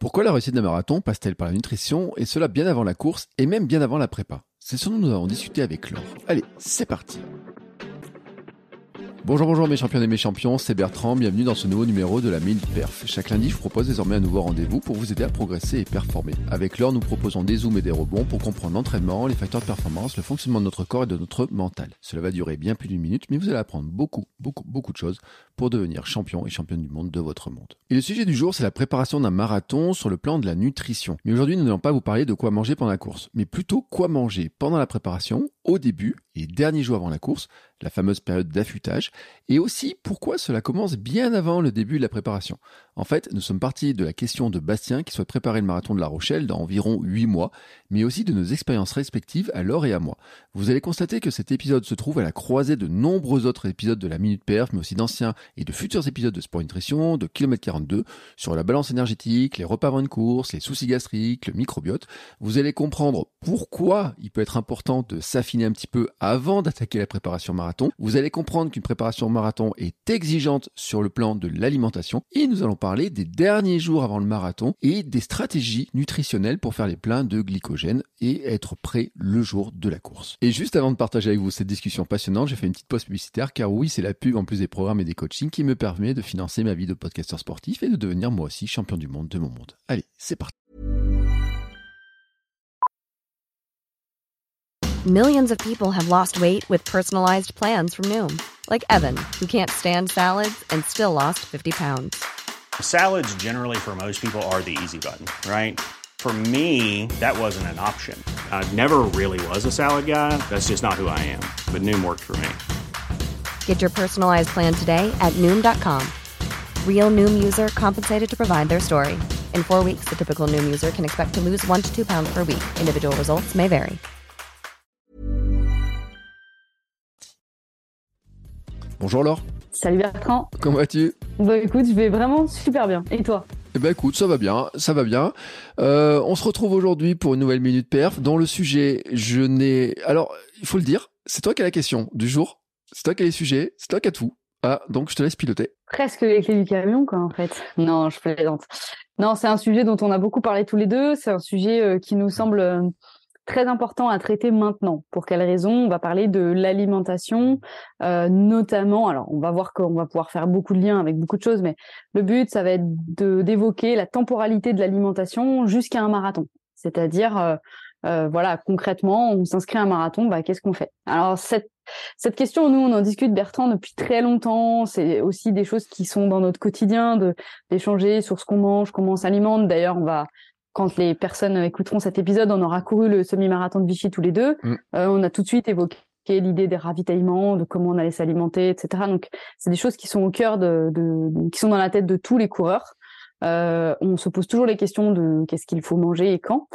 Pourquoi la réussite d'un marathon passe-t-elle par la nutrition et cela bien avant la course et même bien avant la prépa? C'est ce dont nous avons discuté avec Laure. Allez, c'est parti Bonjour, bonjour mes champions et mes champions, c'est Bertrand, bienvenue dans ce nouveau numéro de la Minute Perf. Chaque lundi, je vous propose désormais un nouveau rendez-vous pour vous aider à progresser et performer. Avec Laure, nous proposons des zooms et des rebonds pour comprendre l'entraînement, les facteurs de performance, le fonctionnement de notre corps et de notre mental. Cela va durer bien plus d'une minute, mais vous allez apprendre beaucoup, beaucoup, beaucoup de choses pour devenir champion et championne du monde de votre monde. Et le sujet du jour, c'est la préparation d'un marathon sur le plan de la nutrition. Mais aujourd'hui, nous n'allons pas vous parler de quoi manger pendant la course, mais plutôt quoi manger pendant la préparation, au début et dernier jour avant la course, la fameuse période d'affûtage, et aussi pourquoi cela commence bien avant le début de la préparation. En fait, nous sommes partis de la question de Bastien qui souhaite préparer le marathon de La Rochelle dans environ 8 mois, mais aussi de nos expériences respectives à Laure et à moi. Vous allez constater que cet épisode se trouve à la croisée de nombreux autres épisodes de la Minute Perf, mais aussi d'anciens et de futurs épisodes de Sport Nutrition, de Kilomètre 42, sur la balance énergétique, les repas avant une course, les soucis gastriques, le microbiote. Vous allez comprendre pourquoi il peut être important de s'affiner un petit peu avant d'attaquer la préparation marathon. Vous allez comprendre qu'une préparation marathon est exigeante sur le plan de l'alimentation et nous allons parler des derniers jours avant le marathon et des stratégies nutritionnelles pour faire les pleins de glycogène et être prêt le jour de la course. Et juste avant de partager avec vous cette discussion passionnante, j'ai fait une petite pause publicitaire car oui, c'est la pub en plus des programmes et des coachings qui me permet de financer ma vie de podcasteur sportif et de devenir moi aussi champion du monde de mon monde. Allez, c'est parti. Millions of people have lost weight with personalized plans from Noom, like Evan, who can't stand salads and still lost 50 pounds. Salads, generally, for most people, are the easy button, right? For me, that wasn't an option. I never really was a salad guy. That's just not who I am. But Noom worked for me. Get your personalized plan today at Noom.com. Real Noom user compensated to provide their story. In four weeks, the typical Noom user can expect to lose one to two pounds per week. Individual results may vary. Bonjour Laure, Salut Bertrand. comment vas-tu? Bah écoute, je vais vraiment super bien. Et toi? Eh ben écoute, ça va bien, ça va bien. Euh, on se retrouve aujourd'hui pour une nouvelle minute perf. Dans le sujet, je n'ai... Alors, il faut le dire, c'est toi qui as la question du jour. Qui as les sujets, qui as tout. Ah, donc je te laisse piloter. Presque les clés du camion, quoi, en fait. Non, je plaisante. Non, c'est un sujet dont on a beaucoup parlé tous les deux. C'est un sujet euh, qui nous semble euh, très important à traiter maintenant. Pour quelles raisons On va parler de l'alimentation, euh, notamment. Alors, on va voir qu'on va pouvoir faire beaucoup de liens avec beaucoup de choses, mais le but, ça va être d'évoquer la temporalité de l'alimentation jusqu'à un marathon. C'est-à-dire, voilà, concrètement, on s'inscrit à un marathon, bah, qu'est-ce qu'on fait? Alors, cette cette question, nous, on en discute, Bertrand, depuis très longtemps. C'est aussi des choses qui sont dans notre quotidien, de d'échanger sur ce qu'on mange, comment on s'alimente. D'ailleurs, on va quand les personnes écouteront cet épisode, on aura couru le semi-marathon de Vichy tous les deux. Mm. Euh, on a tout de suite évoqué l'idée des ravitaillements, de comment on allait s'alimenter, etc. Donc, c'est des choses qui sont au cœur de, de, qui sont dans la tête de tous les coureurs. Euh, on se pose toujours les questions de qu'est-ce qu'il faut manger et quand.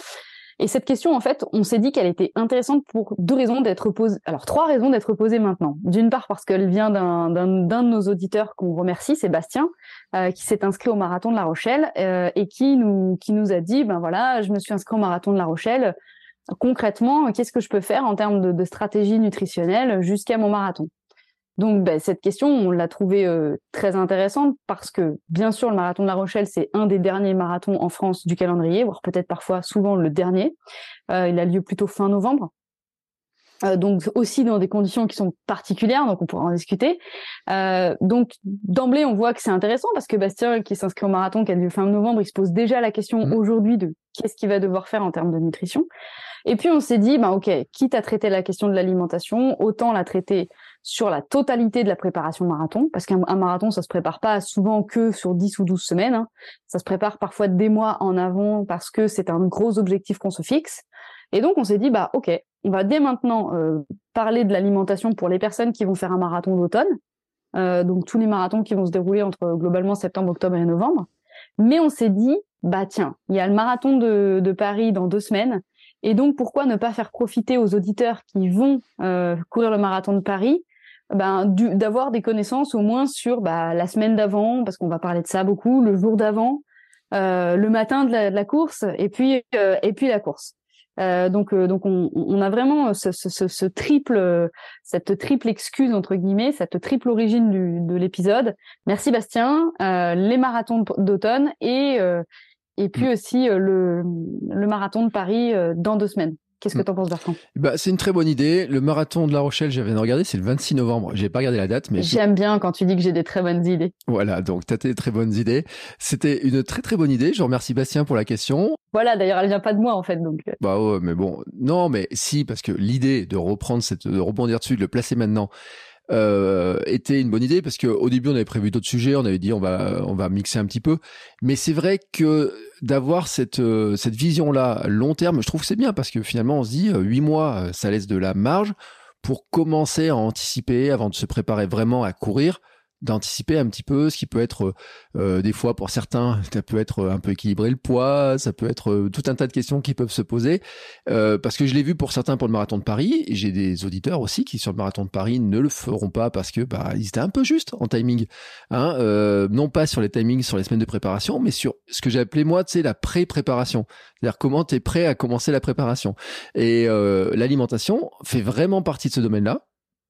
Et cette question, en fait, on s'est dit qu'elle était intéressante pour deux raisons d'être posée. Alors, trois raisons d'être posée maintenant. D'une part, parce qu'elle vient d'un, de nos auditeurs qu'on remercie, Sébastien, euh, qui s'est inscrit au marathon de La Rochelle euh, et qui nous, qui nous a dit, ben voilà, je me suis inscrit au marathon de La Rochelle. Concrètement, qu'est-ce que je peux faire en termes de, de stratégie nutritionnelle jusqu'à mon marathon? Donc ben, cette question, on l'a trouvée euh, très intéressante parce que bien sûr le marathon de La Rochelle, c'est un des derniers marathons en France du calendrier, voire peut-être parfois souvent le dernier. Euh, il a lieu plutôt fin novembre. Euh, donc aussi dans des conditions qui sont particulières, donc on pourra en discuter. Donc d'emblée, on voit que c'est intéressant parce que Bastien, qui s'inscrit au marathon qui a lieu fin novembre, il se pose déjà la question Mmh. aujourd'hui de qu'est-ce qu'il va devoir faire en termes de nutrition. Et puis on s'est dit, ben ok, quitte à traiter la question de l'alimentation, autant la traiter sur la totalité de la préparation marathon, parce qu'un un marathon, ça se prépare pas souvent que sur 10 ou 12 semaines, hein. ça se prépare parfois des mois en avant parce que c'est un gros objectif qu'on se fixe. Et donc on s'est dit, bah ok, on va dès maintenant euh, parler de l'alimentation pour les personnes qui vont faire un marathon d'automne, euh, donc tous les marathons qui vont se dérouler entre globalement septembre, octobre et novembre. Mais on s'est dit, bah tiens, il y a le marathon de, de Paris dans deux semaines, et donc pourquoi ne pas faire profiter aux auditeurs qui vont euh, courir le marathon de Paris ben, du- d'avoir des connaissances au moins sur bah, la semaine d'avant, parce qu'on va parler de ça beaucoup, le jour d'avant, euh, le matin de la, de la course, et puis euh, et puis la course. Euh, donc euh, donc on, on a vraiment ce, ce, ce, ce triple cette triple excuse entre guillemets, cette triple origine du, de l'épisode. Merci Bastien, euh, les marathons d'automne et euh, et puis aussi le, le marathon de Paris dans deux semaines. Qu'est-ce que tu en penses, Bertrand? Bah, C'est une très bonne idée. Le marathon de La Rochelle, j'avais regardé, c'est le 26 novembre. J'ai pas regardé la date, mais j'aime bien quand tu dis que j'ai des très bonnes idées. Voilà, donc tu as des très bonnes idées. C'était une très très bonne idée. Je remercie Bastien pour la question. Voilà, d'ailleurs, elle vient pas de moi en fait, donc. Euh. Bah ouais, mais bon, non, mais si, parce que l'idée de reprendre cette, de rebondir dessus, de le placer maintenant, euh, était une bonne idée parce qu'au début on avait prévu d'autres sujets, on avait dit on va on va mixer un petit peu, mais c'est vrai que d'avoir cette euh, cette vision là long terme, je trouve que c'est bien parce que finalement on se dit euh, huit mois ça laisse de la marge pour commencer à anticiper avant de se préparer vraiment à courir d'anticiper un petit peu ce qui peut être euh, des fois pour certains ça peut être un peu équilibrer le poids ça peut être euh, tout un tas de questions qui peuvent se poser. Euh, parce que je l'ai vu pour certains pour le marathon de Paris et j'ai des auditeurs aussi qui sur le marathon de Paris ne le feront pas parce que bah ils étaient un peu justes en timing hein, non pas sur les timings sur les semaines de préparation mais sur ce que j'ai appelé moi sais la pré-préparation. C'est-à-dire comment tu es prêt à commencer la préparation. Et l'alimentation fait vraiment partie de ce domaine-là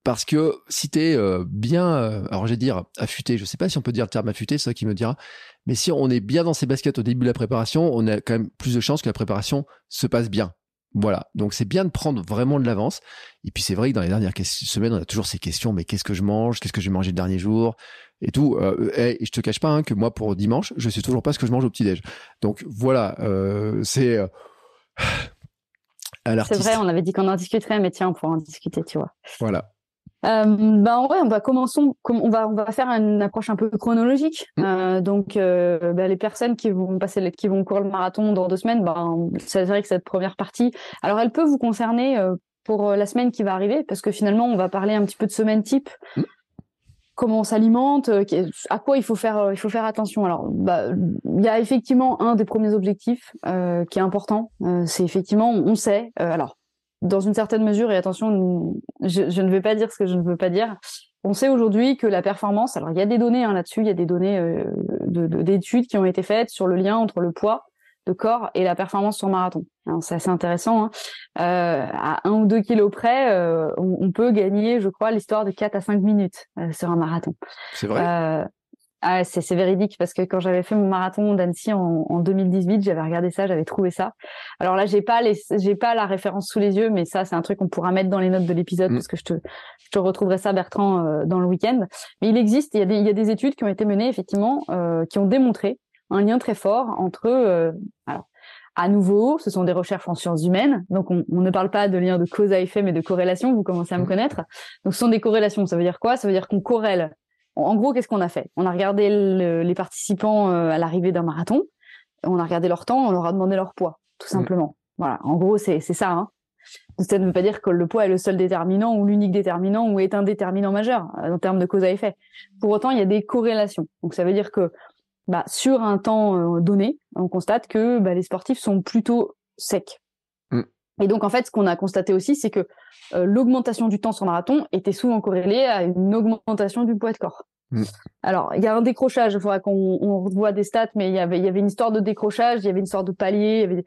parce que si tu es euh, bien, euh, alors j'ai dire affûté, je sais pas si on peut dire le terme affûté, c'est ça qui me dira, mais si on est bien dans ses baskets au début de la préparation, on a quand même plus de chances que la préparation se passe bien. Voilà, donc c'est bien de prendre vraiment de l'avance. Et puis c'est vrai que dans les dernières semaines, on a toujours ces questions, mais qu'est-ce que je mange, qu'est-ce que j'ai mangé le dernier jour, et tout. Euh, et, je te cache pas hein, que moi pour dimanche, je sais toujours pas ce que je mange au petit déj. Donc voilà, c'est c'est vrai, on avait dit qu'on en discuterait, mais tiens, on pourra en discuter, tu vois. Voilà. Euh, ben ouais, on va commencer, on va on va faire une approche un peu chronologique. Mmh. Euh, donc euh, ben, les personnes qui vont passer, qui vont courir le marathon dans deux semaines, ben c'est vrai que cette première partie, alors elle peut vous concerner euh, pour la semaine qui va arriver, parce que finalement on va parler un petit peu de semaine type. Mmh. Comment on s'alimente, à quoi il faut faire, il faut faire attention. Alors, bah, il y a effectivement un des premiers objectifs qui est important. c'est effectivement, on sait. alors, dans une certaine mesure, et attention, je, ne vais pas dire ce que je ne veux pas dire, on sait aujourd'hui que la performance, alors il y a des données hein, là-dessus, il y a des données euh, d'études qui ont été faites sur le lien entre le poids de corps et la performance sur marathon. C'est assez intéressant. Hein. Euh, à un ou deux kilos près, euh, on, peut gagner, je crois, l'histoire de 4 à 5 minutes sur un marathon. C'est vrai? Ah, c'est véridique parce que quand j'avais fait mon marathon d'Annecy en, en, 2018, j'avais regardé ça, j'avais trouvé ça. Alors là, j'ai pas les, j'ai pas la référence sous les yeux, mais ça, c'est un truc qu'on pourra mettre dans les notes de l'épisode mmh. parce que je te, je te retrouverai ça, Bertrand, euh, dans le week-end. Mais il existe, il y a des, il y a des études qui ont été menées effectivement, euh, qui ont démontré un lien très fort entre, euh, alors, à nouveau, ce sont des recherches en sciences humaines, donc on, on, ne parle pas de lien de cause à effet, mais de corrélation. Vous commencez à me mmh. connaître. Donc, ce sont des corrélations. Ça veut dire quoi? Ça veut dire qu'on corrèle en gros, qu'est-ce qu'on a fait? On a regardé les participants euh, à l'arrivée d'un marathon, on a regardé leur temps, on leur a demandé leur poids, tout mmh. simplement. Voilà, en gros, c'est ça. Hein. Ça ne veut pas dire que le poids est le seul déterminant ou l'unique déterminant ou est un déterminant majeur euh, en termes de cause à effet. Pour autant, il y a des corrélations. Donc ça veut dire que bah, sur un temps euh, donné, on constate que bah, les sportifs sont plutôt secs. Et donc en fait, ce qu'on a constaté aussi, c'est que euh, l'augmentation du temps sur marathon était souvent corrélée à une augmentation du poids de corps. Mm. Alors, il y a un décrochage, il faudra qu'on revoie des stats, mais il y avait, il y avait une histoire de décrochage, il y avait une sorte de palier. Il y, avait...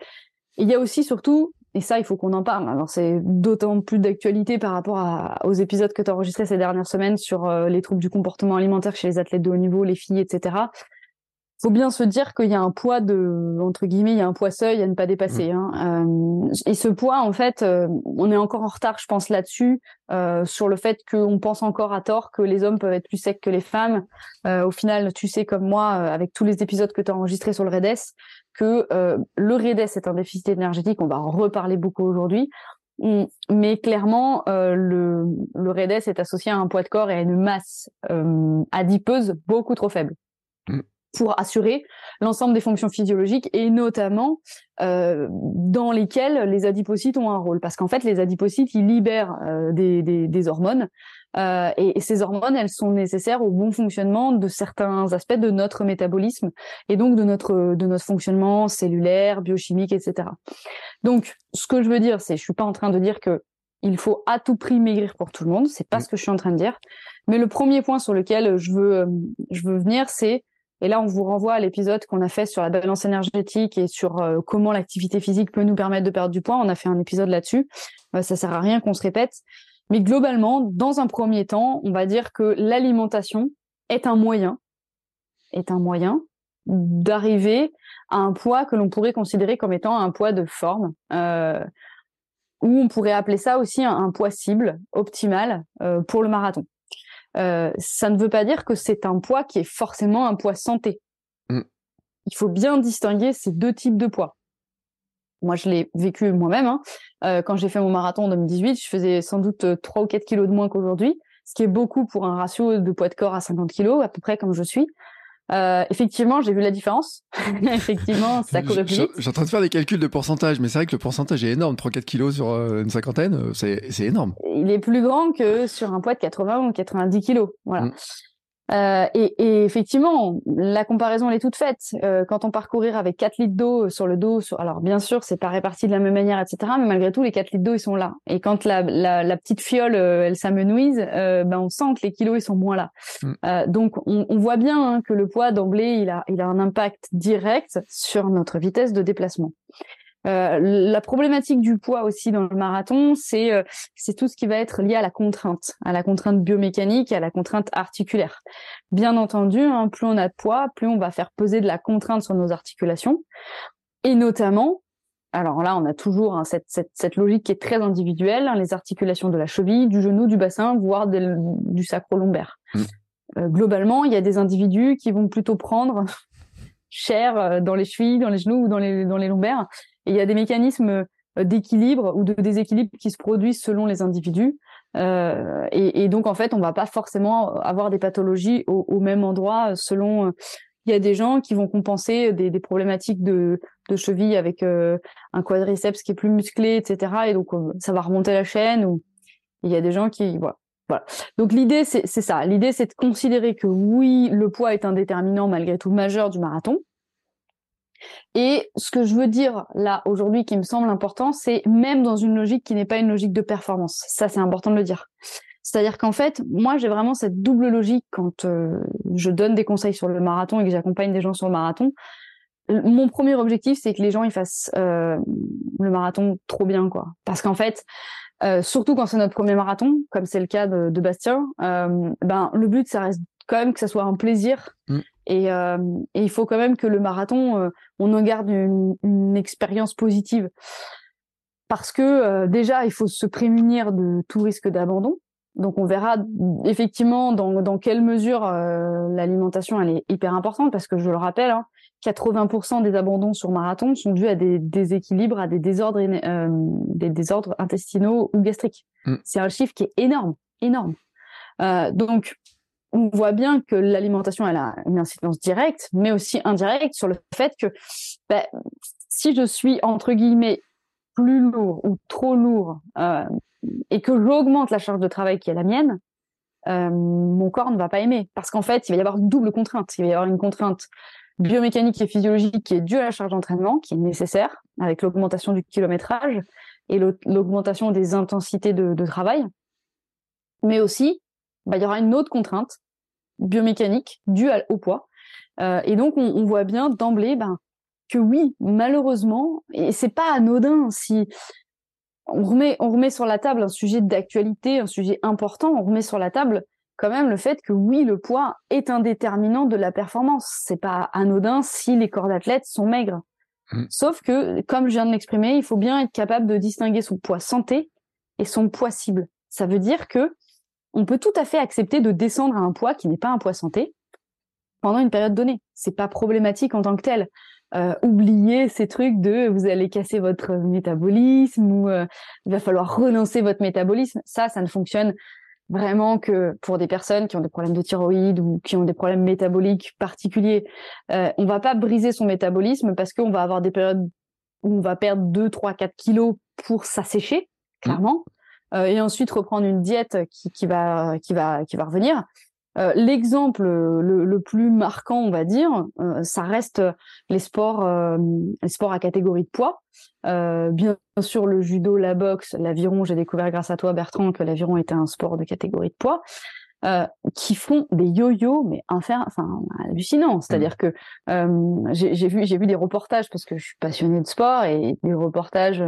il y a aussi surtout, et ça, il faut qu'on en parle. Alors, c'est d'autant plus d'actualité par rapport à, aux épisodes que tu as enregistrés ces dernières semaines sur euh, les troubles du comportement alimentaire chez les athlètes de haut niveau, les filles, etc faut bien se dire qu'il y a un poids de entre guillemets il y a un poids seuil à ne pas dépasser mmh. hein. euh, et ce poids en fait euh, on est encore en retard je pense là-dessus euh, sur le fait qu'on pense encore à tort que les hommes peuvent être plus secs que les femmes au final tu sais comme moi avec tous les épisodes que tu as enregistrés sur le REDES que le REDES est un déficit énergétique on va en reparler beaucoup aujourd'hui mais clairement, le, le REDES est associé à un poids de corps et à une masse adipeuse beaucoup trop faible. Pour assurer l'ensemble des fonctions physiologiques et notamment euh, dans lesquelles les adipocytes ont un rôle. Parce qu'en fait, les adipocytes, ils libèrent euh, des, des, des, hormones euh, et, et, ces hormones, elles sont nécessaires au bon fonctionnement de certains aspects de notre métabolisme et donc de notre de notre fonctionnement cellulaire, biochimique, etc. Donc, ce que je veux dire, c'est, je suis pas en train de dire que il faut à tout prix maigrir pour tout le monde. C'est pas mm. ce que je suis en train de dire. Mais le premier point sur lequel je veux je veux venir, c'est et là, on vous renvoie à l'épisode qu'on a fait sur la balance énergétique et sur euh, comment l'activité physique peut nous permettre de perdre du poids. On a fait un épisode là-dessus. Euh, ça sert à rien qu'on se répète. Mais globalement, dans un premier temps, on va dire que l'alimentation est un moyen, est un moyen d'arriver à un poids que l'on pourrait considérer comme étant un poids de forme, euh, ou on pourrait appeler ça aussi un, poids cible optimal euh, pour le marathon. Euh, ça ne veut pas dire que c'est un poids qui est forcément un poids santé. Mm. Il faut bien distinguer ces deux types de poids. Moi, je l'ai vécu moi-même. Hein. Euh, quand j'ai fait mon marathon en 2018, je faisais sans doute 3 ou 4 kilos de moins qu'aujourd'hui, ce qui est beaucoup pour un ratio de poids de corps à 50 kilos, à peu près comme je suis. Euh, effectivement, j'ai vu la différence. effectivement, ça courait plus vite. Je suis en train de faire des calculs de pourcentage, mais c'est vrai que le pourcentage est énorme. 3-4 kilos sur euh, une cinquantaine, euh, c'est énorme. Il est plus grand que sur un poids de 80 ou 90 kilos. Voilà. Mm. Euh, et, et, effectivement, la comparaison elle est toute faite. Euh, quand on parcourir avec 4 litres d'eau sur le dos, sur... alors bien sûr, c'est pas réparti de la même manière, etc. Mais malgré tout, les 4 litres d'eau, ils sont là. Et quand la, la, la petite fiole, euh, elle s'amenuise, euh, ben on sent que les kilos, ils sont moins là. Mm. Euh, donc, on, on, voit bien hein, que le poids d'emblée, il a, il a un impact direct sur notre vitesse de déplacement. Euh, la problématique du poids aussi dans le marathon, c'est euh, c'est tout ce qui va être lié à la contrainte, à la contrainte biomécanique, à la contrainte articulaire. Bien entendu, hein, plus on a de poids, plus on va faire peser de la contrainte sur nos articulations, et notamment alors là, on a toujours hein, cette, cette, cette, logique qui est très individuelle, hein, les articulations de la cheville, du genou, du bassin, voire du sacro-lombaire. Mmh. Euh, globalement, il y a des individus qui vont plutôt prendre cher dans les chevilles, dans les genoux ou dans les, dans les lombaires, il y a des mécanismes euh, d'équilibre ou de déséquilibre qui se produisent selon les individus. Euh, et, donc en fait, on va pas forcément avoir des pathologies au, même endroit selon. Euh, il y a des gens qui vont compenser des, problématiques de, cheville avec un quadriceps qui est plus musclé, etc. Et donc ça va remonter la chaîne. Ou il y a des gens qui voilà. Voilà. Donc l'idée c'est ça. L'idée c'est de considérer que oui, le poids est un déterminant malgré tout majeur du marathon, et ce que je veux dire là aujourd'hui qui me semble important, c'est même dans une logique qui n'est pas une logique de performance. Ça, c'est important de le dire. C'est-à-dire qu'en fait, moi, j'ai vraiment cette double logique quand euh, je donne des conseils sur le marathon et que j'accompagne des gens sur le marathon. Mon premier objectif, c'est que les gens ils fassent euh, le marathon trop bien, quoi. Parce qu'en fait, euh, surtout quand c'est notre premier marathon, comme c'est le cas de, de Bastien, ben le but, ça reste quand même que ça soit un plaisir. Mm. Et, euh, et, il faut quand même que le marathon, euh, on en garde une, une expérience positive. Parce que euh, déjà, il faut se prémunir de tout risque d'abandon. Donc on verra effectivement dans, dans quelle mesure l'alimentation elle est hyper importante parce que je le rappelle, hein, 80% des abandons sur marathon sont dus à des déséquilibres, à des désordres, des désordres intestinaux ou gastriques. Mm. C'est un chiffre qui est énorme, énorme. donc on voit bien que l'alimentation elle a une incidence directe, mais aussi indirecte sur le fait que ben, si je suis entre guillemets plus lourd ou trop lourd euh, et que j'augmente la charge de travail qui est la mienne, euh, mon corps ne va pas aimer parce qu'en fait il va y avoir une double contrainte. Il va y avoir une contrainte biomécanique et physiologique qui est due à la charge d'entraînement, qui est nécessaire avec l'augmentation du kilométrage et l'augmentation des intensités de, travail, mais aussi bah, il y aura une autre contrainte biomécanique due au poids. Euh, et donc, on, voit bien d'emblée ben, que oui, malheureusement, et c'est pas anodin si on on remet sur la table un sujet d'actualité, un sujet important, on remet sur la table quand même le fait que oui, le poids est un déterminant de la performance. C'est pas anodin si les corps d'athlètes sont maigres. Mmh. Sauf que, comme je viens de l'exprimer, il faut bien être capable de distinguer son poids santé et son poids cible. Ça veut dire que on peut tout à fait accepter de descendre à un poids qui n'est pas un poids santé pendant une période donnée. C'est pas problématique en tant que tel. Euh, oubliez ces trucs de vous allez casser votre métabolisme ou euh, il va falloir relancer votre métabolisme. Ça, ça ne fonctionne vraiment que pour des personnes qui ont des problèmes de thyroïde ou qui ont des problèmes métaboliques particuliers. Euh, on va pas briser son métabolisme parce qu'on va avoir des périodes où on va perdre 2, 3, 4 kilos pour s'assécher, clairement. Euh, et ensuite reprendre une diète qui, qui, va qui va qui va revenir. Euh, l'exemple le, le, plus marquant, on va dire, euh, ça reste les sports, les sports à catégorie de poids. bien sûr, le judo, la boxe, l'aviron. J'ai découvert grâce à toi, Bertrand, que l'aviron était un sport de catégorie de poids. qui font des yo-yo mais enfin hallucinants c'est-à-dire mmh. que j'ai vu j'ai vu des reportages parce que je suis passionnée de sport et des reportages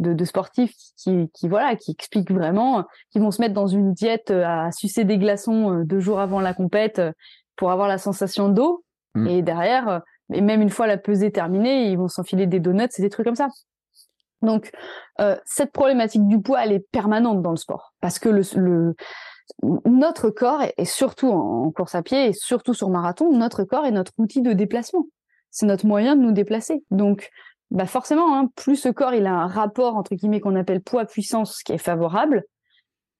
de, sportifs qui, qui, voilà qui expliquent vraiment qui vont se mettre dans une diète euh, à sucer des glaçons euh, deux jours avant la compète euh, pour avoir la sensation d'eau mmh. et derrière Et même une fois la pesée terminée, ils vont s'enfiler des donuts et des trucs comme ça. Donc, euh, cette problématique du poids, elle est permanente dans le sport. Parce que le, notre corps, et surtout en course à pied, et surtout sur marathon, notre corps est notre outil de déplacement. C'est notre moyen de nous déplacer. Donc, bah forcément, hein, plus ce corps il a un rapport entre guillemets qu'on appelle poids-puissance qui est favorable,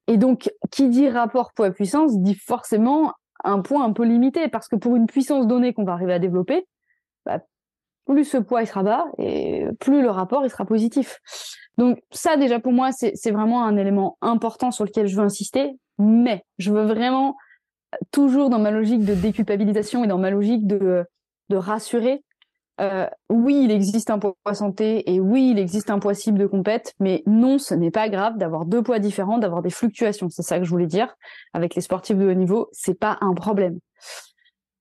et donc qui dit rapport poids-puissance dit forcément un poids un peu limité parce que pour une puissance donnée qu'on va arriver à développer, bah, plus ce poids il sera bas et plus le rapport il sera positif. Donc ça déjà pour moi c'est vraiment un élément important sur lequel je veux insister, mais je veux vraiment toujours dans ma logique de déculpabilisation et dans ma logique de, de rassurer euh, oui, il existe un poids santé et oui, il existe un poids cible de compète, mais non, ce n'est pas grave d'avoir deux poids différents, d'avoir des fluctuations. C'est ça que je voulais dire. Avec les sportifs de haut niveau, c'est pas un problème.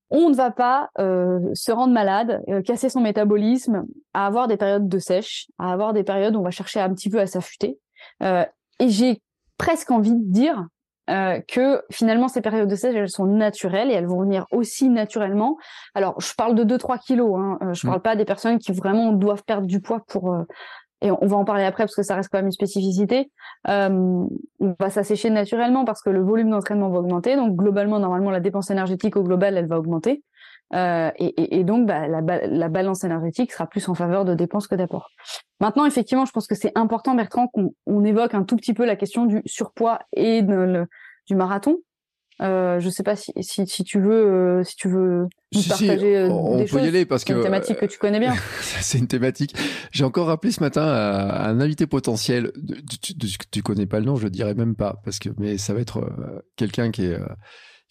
On ne va pas euh, se rendre malade, euh, casser son métabolisme, à avoir des périodes de sèche, à avoir des périodes où on va chercher un petit peu à s'affûter. et j'ai presque envie de dire euh, que finalement ces périodes de sèche elles sont naturelles et elles vont venir aussi naturellement. Alors je parle de 2-3 kilos, hein, euh, je mmh. parle pas des personnes qui vraiment doivent perdre du poids pour euh, et on va en parler après parce que ça reste quand même une spécificité. on va s'assécher naturellement parce que le volume d'entraînement va augmenter, donc globalement normalement la dépense énergétique au global elle va augmenter. Euh, et, et, donc, bah, la, la, balance énergétique sera plus en faveur de dépenses que d'apport. Maintenant, effectivement, je pense que c'est important, Bertrand, qu'on on évoque un tout petit peu la question du surpoids et de, le, du marathon. Euh, je sais pas si, si, si, tu veux euh, si tu veux nous partager euh, on, des peut choses. y aller parce que une thématique que tu connais bien. c'est une thématique. J'ai encore rappelé ce matin à, un invité potentiel. Tu, tu, tu, connais pas le nom, je le dirais même pas parce que mais ça va être quelqu'un qui est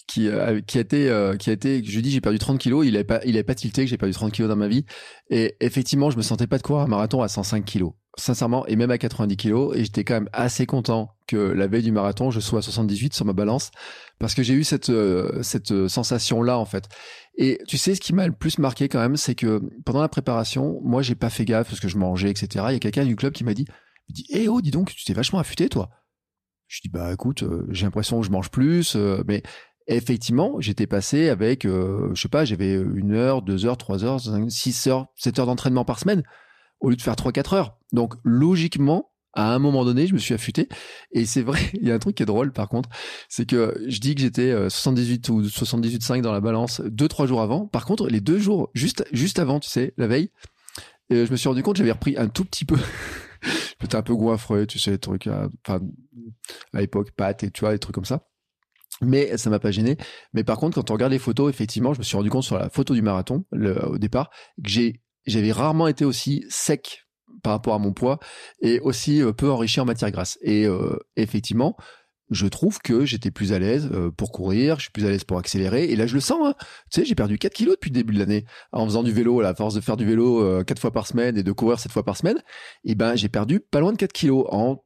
qui, euh, qui a été, euh, qui a été, je lui dis j'ai perdu 30 kilos, il avait pas, il avait pas tilté que j'ai perdu 30 kilos dans ma vie. Et effectivement, je me sentais pas de courir un marathon à 105 kilos. Sincèrement, et même à 90 kilos. Et j'étais quand même assez content que la veille du marathon, je sois à 78 sur ma balance. Parce que j'ai eu cette, euh, cette sensation-là, en fait. Et tu sais, ce qui m'a le plus marqué quand même, c'est que pendant la préparation, moi, j'ai pas fait gaffe parce que je mangeais, etc. Il y a quelqu'un du club qui m'a dit, il dit, eh oh, dis donc, tu t'es vachement affûté, toi. Je dis bah écoute, j'ai l'impression que je mange plus, mais effectivement, j'étais passé avec, euh, je sais pas, j'avais une heure, deux heures, trois heures, six heures, sept heures d'entraînement par semaine, au lieu de faire trois, quatre heures. Donc, logiquement, à un moment donné, je me suis affûté. Et c'est vrai, il y a un truc qui est drôle, par contre, c'est que je dis que j'étais 78 euh, ou 78,5 dans la balance deux, trois jours avant. Par contre, les deux jours, juste, juste avant, tu sais, la veille, euh, je me suis rendu compte que j'avais repris un tout petit peu. J'étais un peu goinfré, tu sais, les trucs, enfin, à l'époque, pâtes et tu vois, des trucs comme ça mais ça m'a pas gêné. Mais par contre, quand on regarde les photos, effectivement, je me suis rendu compte sur la photo du marathon, au départ, que j'avais rarement été aussi sec par rapport à mon poids et aussi euh, peu enrichi en matière grasse. Et euh, effectivement, je trouve que j'étais plus à l'aise euh, pour courir, je suis plus à l'aise pour accélérer. Et là, je le sens. Hein. Tu sais, j'ai perdu 4 kilos depuis le début de l'année en faisant du vélo. À la force de faire du vélo euh, 4 fois par semaine et de courir 7 fois par semaine, et ben j'ai perdu pas loin de 4 kilos en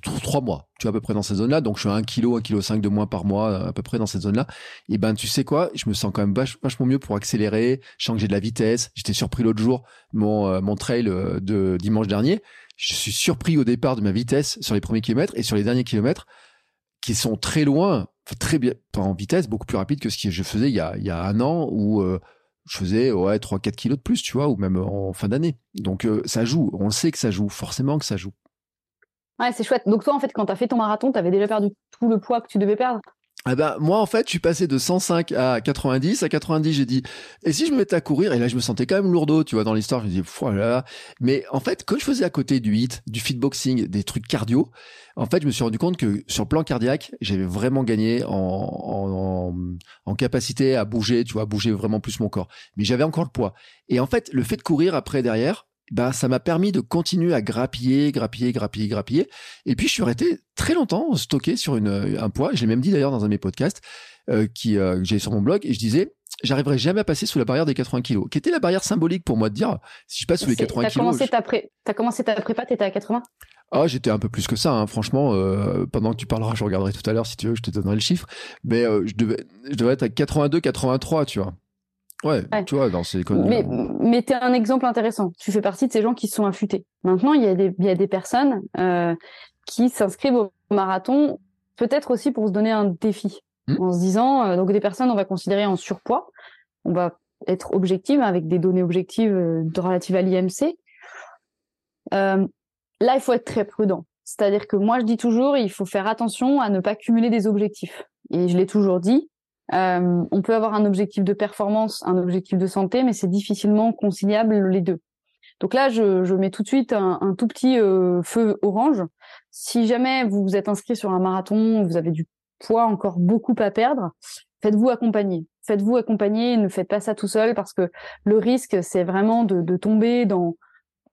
trois mois, tu vois, à peu près dans cette zone-là. Donc, je suis à 1 kg, 1 kg 5 de moins par mois, à peu près dans cette zone-là. Et ben, tu sais quoi? Je me sens quand même vachement mieux pour accélérer. Je sens que j'ai de la vitesse. J'étais surpris l'autre jour, mon, euh, trail euh, de dimanche dernier. Je suis surpris au départ de ma vitesse sur les premiers kilomètres et sur les derniers kilomètres qui sont très loin, très bien, en vitesse, beaucoup plus rapide que ce que je faisais il y a, un an où, euh, je faisais ouais 3 4 kilos de plus tu vois ou même en fin d'année donc ça joue on le sait que ça joue forcément que ça joue Ouais, c'est chouette. Donc toi, en fait, quand tu as fait ton marathon, tu avais déjà perdu tout le poids que tu devais perdre? Ah ben, moi, en fait, je suis passé de 105 à 90. À 90, j'ai dit, et si je me mettais à courir? Et là, je me sentais quand même lourdeau, tu vois, dans l'histoire. Je me disais, voilà. Mais en fait, quand je faisais à côté du hit, du fitboxing, des trucs cardio, en fait, je me suis rendu compte que sur le plan cardiaque, j'avais vraiment gagné en, en, en, capacité à bouger, tu vois, à bouger vraiment plus mon corps. Mais j'avais encore le poids. Et en fait, le fait de courir après, derrière, bah, ça m'a permis de continuer à grappiller, grappiller, grappiller, grappiller. Et puis, je suis resté très longtemps stocké sur une, un poids. Je l'ai même dit d'ailleurs dans un de mes podcasts euh, qui, euh, que j'ai sur mon blog. Et je disais, j'arriverai jamais à passer sous la barrière des 80 kilos, qui était la barrière symbolique pour moi de dire, si je passe sous les 80 kilos. Commencé ta pré... T'as commencé ta prépa, t'étais à 80 ah, j'étais un peu plus que ça, hein. franchement. Euh, pendant que tu parleras, je regarderai tout à l'heure si tu veux, je te donnerai le chiffre. Mais euh, je devais, je devais être à 82, 83, tu vois. Ouais, tu vois, dans ces Mais, mais tu es un exemple intéressant. Tu fais partie de ces gens qui se sont affûtés. Maintenant, il y a des, il y a des personnes euh, qui s'inscrivent au marathon, peut-être aussi pour se donner un défi. Hmm. En se disant, euh, donc des personnes, on va considérer en surpoids. On va être objective avec des données objectives euh, relatives à l'IMC. Là, il faut être très prudent. C'est-à-dire que moi, je dis toujours, il faut faire attention à ne pas cumuler des objectifs. Et je l'ai toujours dit, euh, on peut avoir un objectif de performance, un objectif de santé, mais c'est difficilement conciliable les deux. Donc là, je, je mets tout de suite un, tout petit euh, feu orange. Si jamais vous vous êtes inscrit sur un marathon, vous avez du poids encore beaucoup à perdre, faites-vous accompagner. Faites-vous accompagner, ne faites pas ça tout seul parce que le risque, c'est vraiment de, de tomber dans,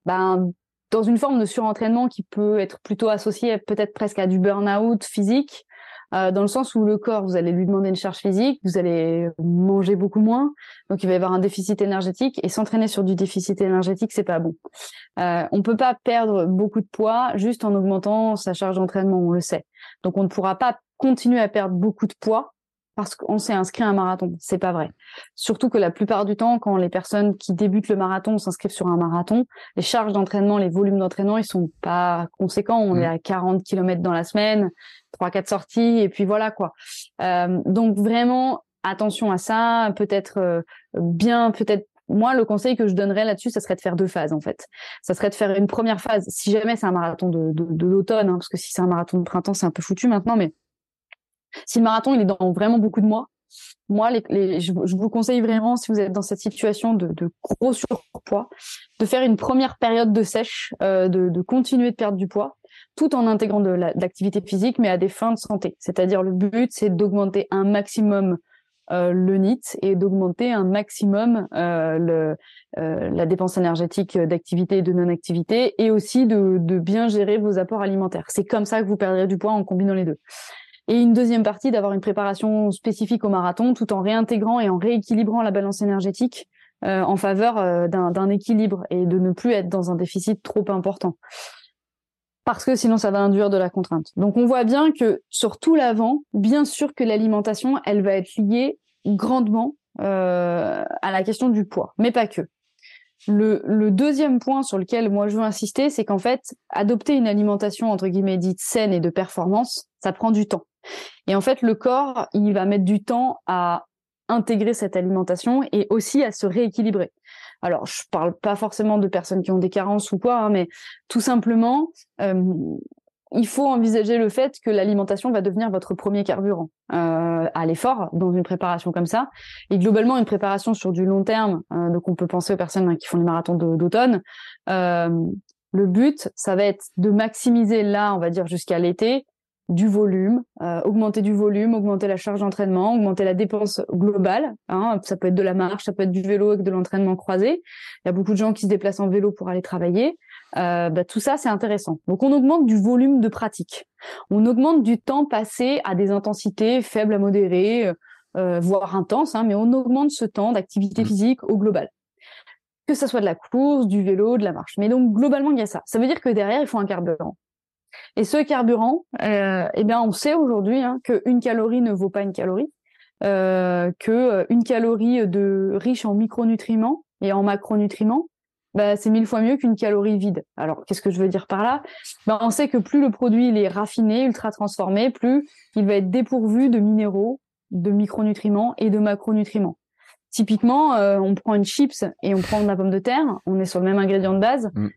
ben, dans une forme de surentraînement qui peut être plutôt associée peut-être presque à du burn-out physique, euh, dans le sens où le corps, vous allez lui demander une charge physique, vous allez manger beaucoup moins, donc il va y avoir un déficit énergétique et s'entraîner sur du déficit énergétique, c'est pas bon. Euh, on peut pas perdre beaucoup de poids juste en augmentant sa charge d'entraînement, on le sait. Donc on ne pourra pas continuer à perdre beaucoup de poids parce qu'on s'est inscrit à un marathon. C'est pas vrai. Surtout que la plupart du temps, quand les personnes qui débutent le marathon s'inscrivent sur un marathon, les charges d'entraînement, les volumes d'entraînement, ils sont pas conséquents. On est mmh. à 40 km dans la semaine, trois quatre sorties et puis voilà quoi. Euh, donc vraiment attention à ça. Peut-être euh, bien, peut-être moi, le conseil que je donnerais là-dessus, ça serait de faire deux phases en fait. Ça serait de faire une première phase, si jamais c'est un marathon de, d'automne, hein, parce que si c'est un marathon de printemps, c'est un peu foutu maintenant, mais si le marathon il est dans vraiment beaucoup de mois, moi, je, vous conseille vraiment, si vous êtes dans cette situation de, gros surpoids, de faire une première période de sèche, euh, de, continuer de perdre du poids, tout en intégrant de l'activité physique, mais à des fins de santé. C'est-à-dire le but, c'est d'augmenter un maximum euh, le NIT et d'augmenter un maximum euh, la dépense énergétique d'activité et de non-activité, et aussi de, de bien gérer vos apports alimentaires. C'est comme ça que vous perdrez du poids en combinant les deux et une deuxième partie d'avoir une préparation spécifique au marathon tout en réintégrant et en rééquilibrant la balance énergétique euh, en faveur euh, d'un équilibre et de ne plus être dans un déficit trop important. Parce que sinon, ça va induire de la contrainte. Donc, on voit bien que sur tout l'avant, bien sûr que l'alimentation, elle va être liée grandement euh, à la question du poids, mais pas que. Le, le, deuxième point sur lequel moi je veux insister, c'est qu'en fait, adopter une alimentation entre guillemets dite saine et de performance, ça prend du temps. Et en fait, le corps, il va mettre du temps à intégrer cette alimentation et aussi à se rééquilibrer. Alors, je parle pas forcément de personnes qui ont des carences ou quoi, hein, mais tout simplement, euh, il faut envisager le fait que l'alimentation va devenir votre premier carburant euh, à l'effort dans une préparation comme ça. Et globalement, une préparation sur du long terme, euh, donc on peut penser aux personnes hein, qui font les marathons d'automne. le but, ça va être de maximiser là, on va dire jusqu'à l'été, du volume, euh, augmenter du volume, augmenter la charge d'entraînement, augmenter la dépense globale. Hein. Ça peut être de la marche, ça peut être du vélo avec de l'entraînement croisé. Il y a beaucoup de gens qui se déplacent en vélo pour aller travailler. Euh, bah, tout ça, c'est intéressant. Donc, on augmente du volume de pratique. On augmente du temps passé à des intensités faibles à modérées, euh, voire intenses, hein, mais on augmente ce temps d'activité mmh. physique au global. Que ça soit de la course, du vélo, de la marche. Mais donc, globalement, il y a ça. Ça veut dire que derrière, il faut un carburant. Et ce carburant, euh, eh bien, on sait aujourd'hui hein, qu'une calorie ne vaut pas une calorie, euh, que euh, calorie de riche en micronutriments et en macronutriments, bah, c'est mille fois mieux qu'une calorie vide. Alors, qu'est-ce que je veux dire par là? Ben, On sait que plus le produit est raffiné, ultra transformé, plus il va être dépourvu de minéraux, de micronutriments et de macronutriments. Typiquement, euh, on prend une chips et on prend de la pomme de terre, on est sur le même ingrédient de base. Mm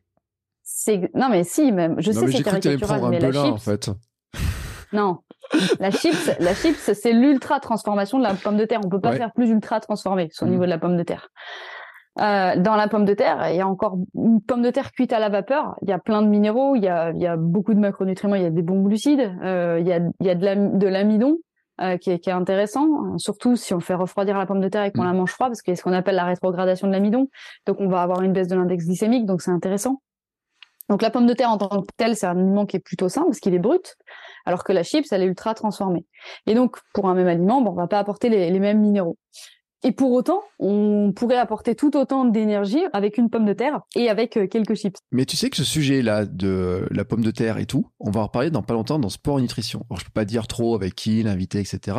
non mais si même je sais c'est caricatural mais la chips en fait. non la chips la chips c'est l'ultra transformation de la pomme de terre on peut pas faire plus ultra transformé au mm. niveau de la pomme de terre euh, dans la pomme de terre il y a encore une pomme de terre cuite à la vapeur il y a plein de minéraux il y a il y a beaucoup de macronutriments il y a des bons glucides euh, il y a il y a de l'amidon euh, qui, est, qui, est, intéressant, surtout si on fait refroidir la pomme de terre et qu'on mm. la mange froid, parce qu'il y a ce qu'on appelle la rétrogradation de l'amidon. Donc on va avoir une baisse de l'index glycémique, donc c'est intéressant. Donc la pomme de terre en tant que telle, c'est un aliment qui est plutôt sain parce qu'il est brut, alors que la chips, elle est ultra transformée. Et donc pour un même aliment, bon, on va pas apporter les, les mêmes minéraux. Et pour autant, on pourrait apporter tout autant d'énergie avec une pomme de terre et avec euh, quelques chips. Mais tu sais que ce sujet-là de la pomme de terre et tout, on va en reparler dans pas longtemps dans Sport et Nutrition. Alors, je peux pas dire trop avec qui, l'invité, etc.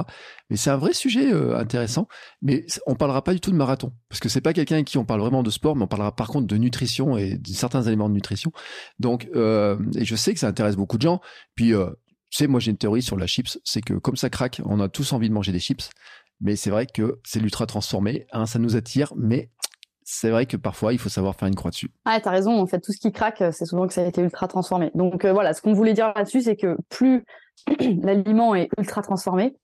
Mais c'est un vrai sujet euh, intéressant. Mais on parlera pas du tout de marathon. Parce que c'est pas quelqu'un avec qui on parle vraiment de sport, mais on parlera par contre de nutrition et de certains éléments de nutrition. Donc, euh, et je sais que ça intéresse beaucoup de gens. Puis, tu sais, moi j'ai une théorie sur la chips, c'est que comme ça craque, on a tous envie de manger des chips. Mais c'est vrai que c'est l'ultra transformé, hein, ça nous attire, mais c'est vrai que parfois il faut savoir faire une croix dessus. Ah, t'as raison. En fait, tout ce qui craque, c'est souvent que ça a été ultra transformé. Donc euh, voilà, ce qu'on voulait dire là-dessus, c'est que plus l'aliment est ultra transformé,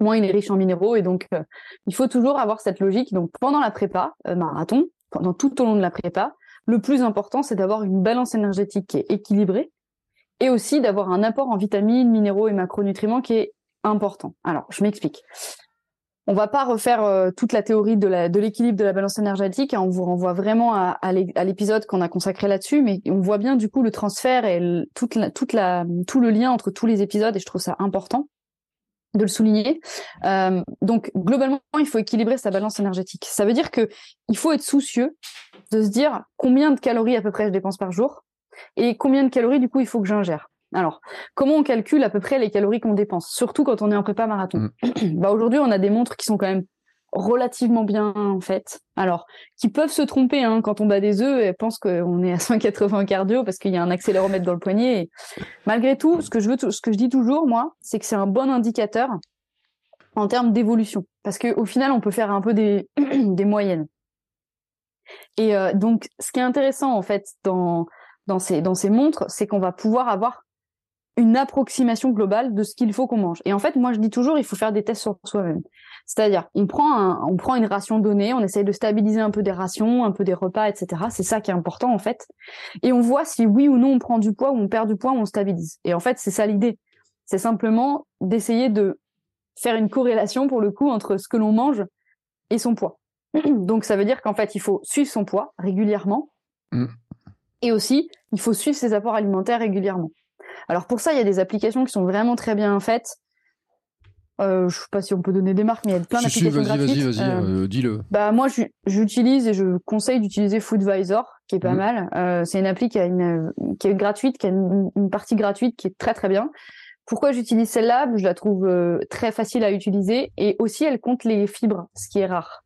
moins il est riche en minéraux. Et donc, euh, il faut toujours avoir cette logique. Donc, pendant la prépa euh, marathon, pendant tout au long de la prépa, le plus important, c'est d'avoir une balance énergétique qui est équilibrée et aussi d'avoir un apport en vitamines, minéraux et macronutriments qui est important. Alors, je m'explique. On va pas refaire euh, toute la théorie de l'équilibre de, la balance énergétique. On vous renvoie vraiment à, l'épisode qu'on a consacré là-dessus, mais on voit bien du coup le transfert et tout le lien entre tous les épisodes, et je trouve ça important de le souligner. Euh, donc globalement, il faut équilibrer sa balance énergétique. Ça veut dire que il faut être soucieux de se dire combien de calories à peu près je dépense par jour et combien de calories du coup il faut que j'ingère. Alors, comment on calcule à peu près les calories qu'on dépense, surtout quand on est en prépa marathon? Mm. Bah aujourd'hui, on a des montres qui sont quand même relativement bien faites. Alors, qui peuvent se tromper hein, quand on bat des œufs et pensent qu'on est à 180 cardio parce qu'il y a un accéléromètre dans le poignet. malgré tout, ce que je veux, ce que je dis toujours, moi, c'est que c'est un bon indicateur en termes d'évolution, parce qu'au final, on peut faire un peu des, des moyennes. Et euh, donc, ce qui est intéressant en fait dans dans ces dans ces montres, c'est qu'on va pouvoir avoir une approximation globale de ce qu'il faut qu'on mange. Et en fait, moi, je dis toujours, il faut faire des tests sur soi-même. C'est-à-dire, on prend un, on prend une ration donnée, on essaye de stabiliser un peu des rations, un peu des repas, etc. C'est ça qui est important en fait. Et on voit si oui ou non on prend du poids ou on perd du poids ou on stabilise. Et en fait, c'est ça l'idée. C'est simplement d'essayer de faire une corrélation pour le coup entre ce que l'on mange et son poids. Donc ça veut dire qu'en fait, il faut suivre son poids régulièrement. Mm. Et aussi, il faut suivre ses apports alimentaires régulièrement. Alors pour ça, il y a des applications qui sont vraiment très bien faites. Euh, je sais pas si on peut donner des marques, mais il y a plein d'applications gratuites. Vas-y, vas-y, euh, euh, dis-le. Bah moi, j'utilise et je conseille d'utiliser Foodvisor, qui est pas mhm. mal. Euh, c'est une appli qui a une qui est gratuite, qui a une, partie gratuite qui est très très bien. Pourquoi j'utilise celle-là? Je la trouve très facile à utiliser et aussi elle compte les fibres, ce qui est rare.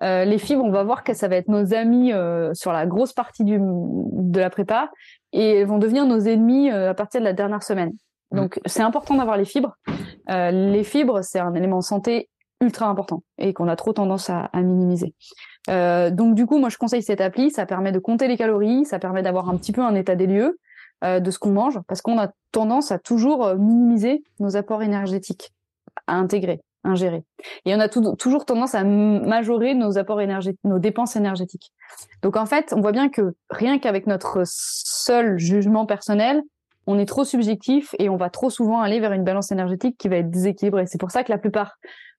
les fibres, on va voir que ça va être nos amis sur la grosse partie du, de la prépa et vont devenir nos ennemis à partir de la dernière semaine. Mm. Donc c'est important d'avoir les fibres. Euh, les fibres, c'est un élément santé ultra important et qu'on a trop tendance à, minimiser. Euh, donc du coup, moi je conseille cette appli. Ça permet de compter les calories, ça permet d'avoir un petit peu un état des lieux euh, de ce qu'on mange, parce qu'on a tendance à toujours minimiser nos apports énergétiques, à intégrer, ingérer. Et on a toujours tendance à majorer nos apports énergétiques, nos dépenses énergétiques. Donc en fait, on voit bien que rien qu'avec notre seul jugement personnel, on est trop subjectif et on va trop souvent aller vers une balance énergétique qui va être déséquilibrée. C'est pour ça que la plupart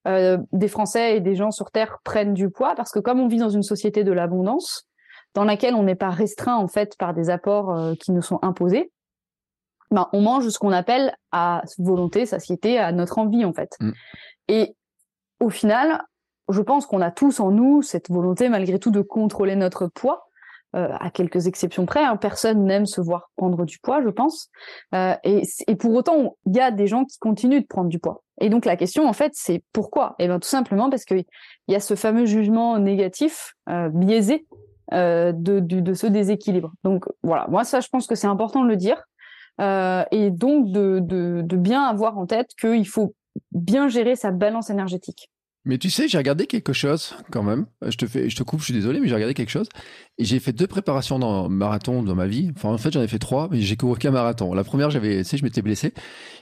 euh, des Français et des gens sur Terre prennent du poids parce que comme on vit dans une société de l'abondance, dans laquelle on n'est pas restreint en fait par des apports euh, qui nous sont imposés, ben, on mange ce qu'on appelle à volonté, satiété, à notre envie en fait. Mm. Et au final, je pense qu'on a tous en nous cette volonté malgré tout de contrôler notre poids euh, à quelques exceptions près. Hein, personne n'aime se voir prendre du poids, je pense. Euh, et, et, pour autant, il y a des gens qui continuent de prendre du poids. Et donc la question, en fait, c'est pourquoi? Eh bien, tout simplement parce qu'il y a ce fameux jugement négatif euh, biaisé de, de, de, ce déséquilibre. Donc voilà, moi ça, je pense que c'est important de le dire. Euh, et donc de, de, bien avoir en tête qu'il faut bien gérer sa balance énergétique. Mais tu sais, j'ai regardé quelque chose quand même. Je te fais, je te coupe, je suis désolé, mais j'ai regardé quelque chose. Et j'ai fait deux préparations dans marathon dans ma vie. Enfin, en fait, j'en ai fait trois, mais j'ai couru qu'un marathon. La première, j'avais, tu sais, je m'étais blessé.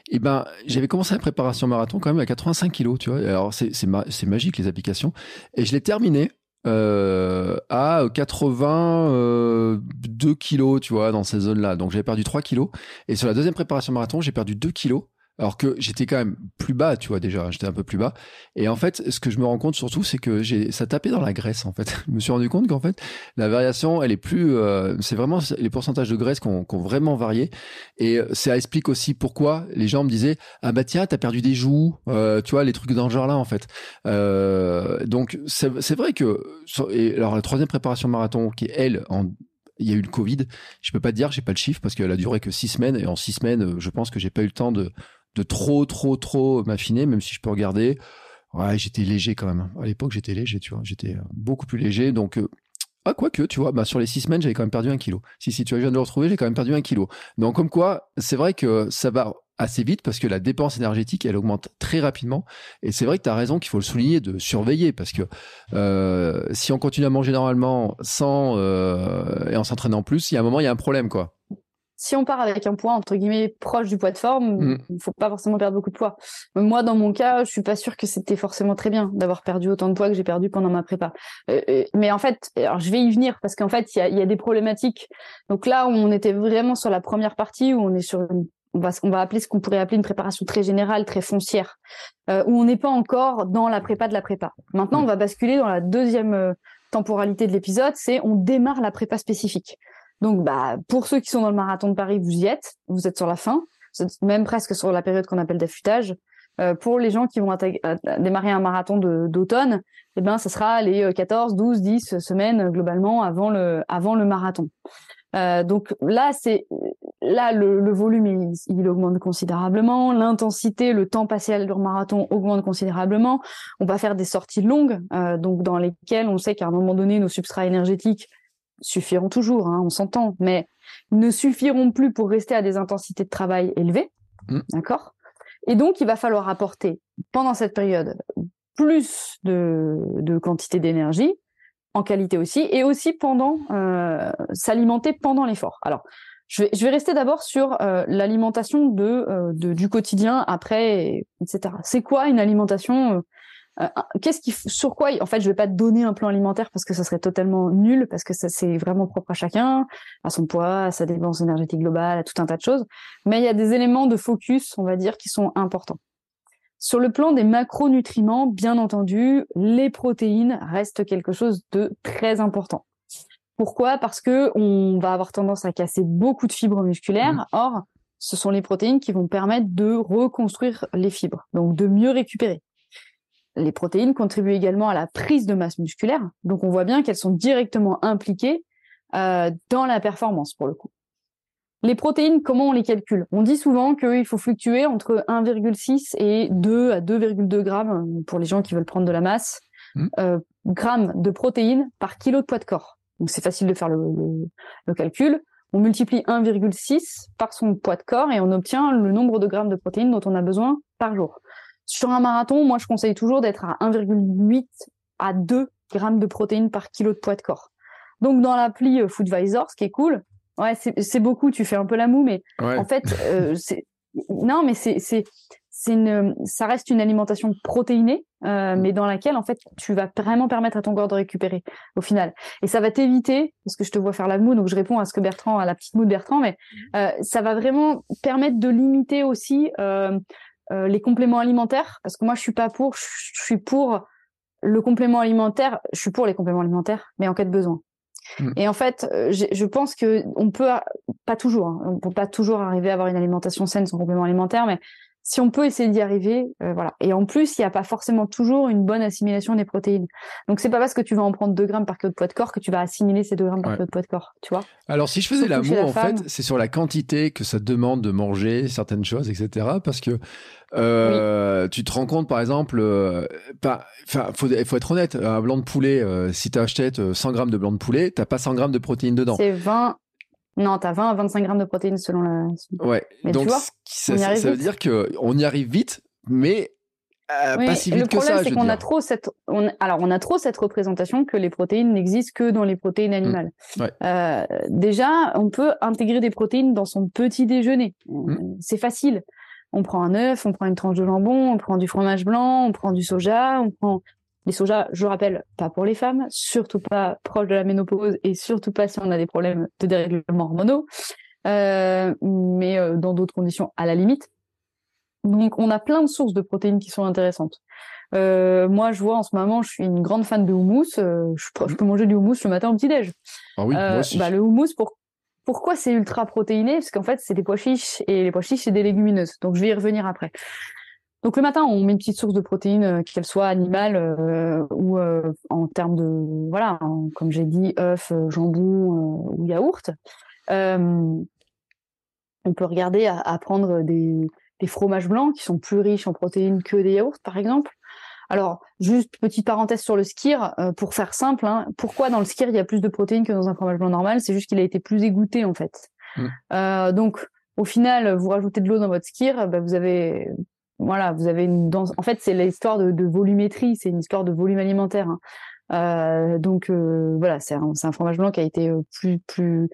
Et ben, j'avais commencé la préparation marathon quand même à 85 kilos, tu vois. Alors, c'est, c'est magique, les applications. Et je l'ai terminé, euh, à 82 kilos, tu vois, dans ces zones-là. Donc, j'avais perdu 3 kilos. Et sur la deuxième préparation marathon, j'ai perdu 2 kilos alors que j'étais quand même plus bas, tu vois déjà, j'étais un peu plus bas. Et en fait, ce que je me rends compte surtout, c'est que j'ai ça tapait dans la graisse en fait. je me suis rendu compte qu'en fait, la variation, elle est plus, euh, c'est vraiment les pourcentages de graisse qui ont, vraiment varié. Et ça explique aussi pourquoi les gens me disaient ah bah tiens, t'as perdu des joues, euh, tu vois les trucs dans le genre là en fait. Euh, donc c'est vrai que et alors la troisième préparation marathon qui est elle il y a eu le Covid. Je peux pas te dire, j'ai pas le chiffre parce qu'elle a duré que six semaines et en six semaines, je pense que j'ai pas eu le temps de de trop, trop, trop m'affiner, même si je peux regarder. Ouais, j'étais léger quand même. À l'époque, j'étais léger, tu vois. J'étais beaucoup plus léger. Donc, euh, Ah, quoique, tu vois, bah, sur les six semaines, j'avais quand même perdu un kilo. Si, si, tu viens de le retrouver, j'ai quand même perdu un kilo. Donc, comme quoi, c'est vrai que ça va assez vite parce que la dépense énergétique, elle augmente très rapidement. Et c'est vrai que tu as raison qu'il faut le souligner, de surveiller parce que euh, si on continue à manger normalement sans euh, et en s'entraînant plus, il y a un moment, il y a un problème, quoi si on part avec un poids entre guillemets proche du poids de forme, mm. il ne faut pas forcément perdre beaucoup de poids. Moi, dans mon cas, je suis pas sûre que c'était forcément très bien d'avoir perdu autant de poids que j'ai perdu pendant ma prépa. Euh, euh, mais en fait, alors je vais y venir parce qu'en fait, il y a, y a, des problématiques. Donc là, on était vraiment sur la première partie où on est sur une on va, on va appeler ce qu'on pourrait appeler une préparation très générale, très foncière, euh, où on n'est pas encore dans la prépa de la prépa. Maintenant, mm. on va basculer dans la deuxième temporalité de l'épisode, c'est on démarre la prépa spécifique. Donc, bah, pour ceux qui sont dans le marathon de Paris, vous y êtes, vous êtes sur la fin, vous êtes même presque sur la période qu'on appelle d'affûtage. Euh, pour les gens qui vont démarrer un marathon d'automne, eh ben, ce sera les 14, 12, 10 semaines globalement avant le, avant le marathon. Euh, donc là, c'est là le, volume il, il, augmente considérablement, l'intensité, le temps passé à marathon augmente considérablement. On va faire des sorties longues, euh, donc dans lesquelles on sait qu'à un moment donné nos substrats énergétiques suffiront toujours, hein, on s'entend, mais ne suffiront plus pour rester à des intensités de travail élevées, mm. d'accord? Et donc, il va falloir apporter pendant cette période plus de, de quantité d'énergie, en qualité aussi, et aussi pendant euh, s'alimenter pendant l'effort. Alors, je vais, je vais rester d'abord sur euh, l'alimentation de, euh, de, du quotidien après, etc. C'est quoi une alimentation euh, qu'est-ce qui, sur quoi, en fait, je vais pas te donner un plan alimentaire parce que ça serait totalement nul, parce que ça c'est vraiment propre à chacun, à son poids, à sa dépense énergétique globale, à tout un tas de choses. Mais il y a des éléments de focus, on va dire, qui sont importants. Sur le plan des macronutriments, bien entendu, les protéines restent quelque chose de très important. Pourquoi? Parce que on va avoir tendance à casser beaucoup de fibres musculaires. Mmh. Or, ce sont les protéines qui vont permettre de reconstruire les fibres, donc de mieux récupérer. Les protéines contribuent également à la prise de masse musculaire, donc on voit bien qu'elles sont directement impliquées euh, dans la performance pour le coup. Les protéines, comment on les calcule? On dit souvent qu'il faut fluctuer entre 1,6 et 2 à 2,2 grammes pour les gens qui veulent prendre de la masse, mmh. euh, grammes de protéines par kilo de poids de corps. Donc c'est facile de faire le, le calcul. On multiplie 1,6 par son poids de corps et on obtient le nombre de grammes de protéines dont on a besoin par jour. Sur un marathon, moi, je conseille toujours d'être à 1,8 à 2 grammes de protéines par kilo de poids de corps. Donc, dans l'appli euh, Foodvisor, ce qui est cool, ouais, c'est beaucoup, tu fais un peu la moue, mais en fait, euh, c'est non, mais c'est c'est une ça reste une alimentation protéinée, euh, mm. mais dans laquelle en fait tu vas vraiment permettre à ton corps de récupérer au final. Et ça va t'éviter, parce que je te vois faire la moue, donc je réponds à ce que Bertrand, à la petite moue de Bertrand, mais mm. euh, ça va vraiment permettre de limiter aussi euh, euh, les compléments alimentaires, parce que moi je suis pas pour, je suis pour le complément alimentaire, je suis pour les compléments alimentaires, mais en cas de besoin. Hmm. Et en fait, euh, je pense que on peut pas toujours, hein, on peut pas toujours arriver à avoir une alimentation saine sans complément alimentaire, mais si on peut essayer d'y arriver, euh, voilà. Et en plus, il n'y a pas forcément toujours une bonne assimilation des protéines. Donc c'est pas parce que tu vas en prendre 2 grammes par kilo de poids de corps que tu vas assimiler ces 2 grammes par kilo de poids de corps, tu vois. Alors si je faisais l'amour, en fait, c'est sur la quantité que ça demande de manger certaines choses, etc. Parce que euh, tu te rends compte, par exemple, euh, faut, faut être honnête, un blanc de poulet, euh, si tu achètes 100 grammes de blanc de poulet, t'as pas 100 grammes de protéines dedans. C'est 20, non, tu as 20 à 25 grammes de protéines selon la. Ouais. Donc, ça, veut dire qu'on y arrive vite, mais euh, pas si vite que ça. Le problème, c'est qu'on a trop cette. Alors, on a trop cette représentation que les protéines n'existent que dans les protéines mmh. animales. Euh, déjà, on peut intégrer des protéines dans son petit déjeuner. Mmh. C'est facile. On prend un œuf, on prend une tranche de jambon, on prend du fromage blanc, on prend du soja, on prend les soja, je rappelle, pas pour les femmes, surtout pas proche de la ménopause et surtout pas si on a des problèmes de dérèglement hormonaux, euh, mais euh, dans d'autres conditions à la limite. Donc on a plein de sources de protéines qui sont intéressantes. Euh, moi, je vois en ce moment, je suis une grande fan de houmous. Euh, je, je, peux manger du houmous le matin au petit déj. Ah oui, moi aussi. Bah, le houmous, pour, pourquoi c'est ultra protéiné? Parce qu'en fait, c'est des pois chiches et les pois chiches, c'est des légumineuses. Donc je vais y revenir après. Donc le matin, on met une petite source de protéines, euh, qu'elle soit animale euh, ou euh, en termes de voilà, comme j'ai dit, œufs, jambon ou yaourt. on peut regarder à, prendre des, des, fromages blancs qui sont plus riches en protéines que des yaourts, par exemple. Alors, juste petite parenthèse sur le skir, euh, pour faire simple, hein, pourquoi dans le skir il y a plus de protéines que dans un fromage blanc normal? C'est juste qu'il a été plus égoutté en fait. Mm. Euh, donc, au final, vous rajoutez de l'eau dans votre skir, bah, vous avez, voilà, vous avez une danse. En fait, c'est l'histoire de, de, volumétrie, c'est une histoire de volume alimentaire. Hein. Euh, donc voilà, c'est un, un, fromage blanc qui a été plus plus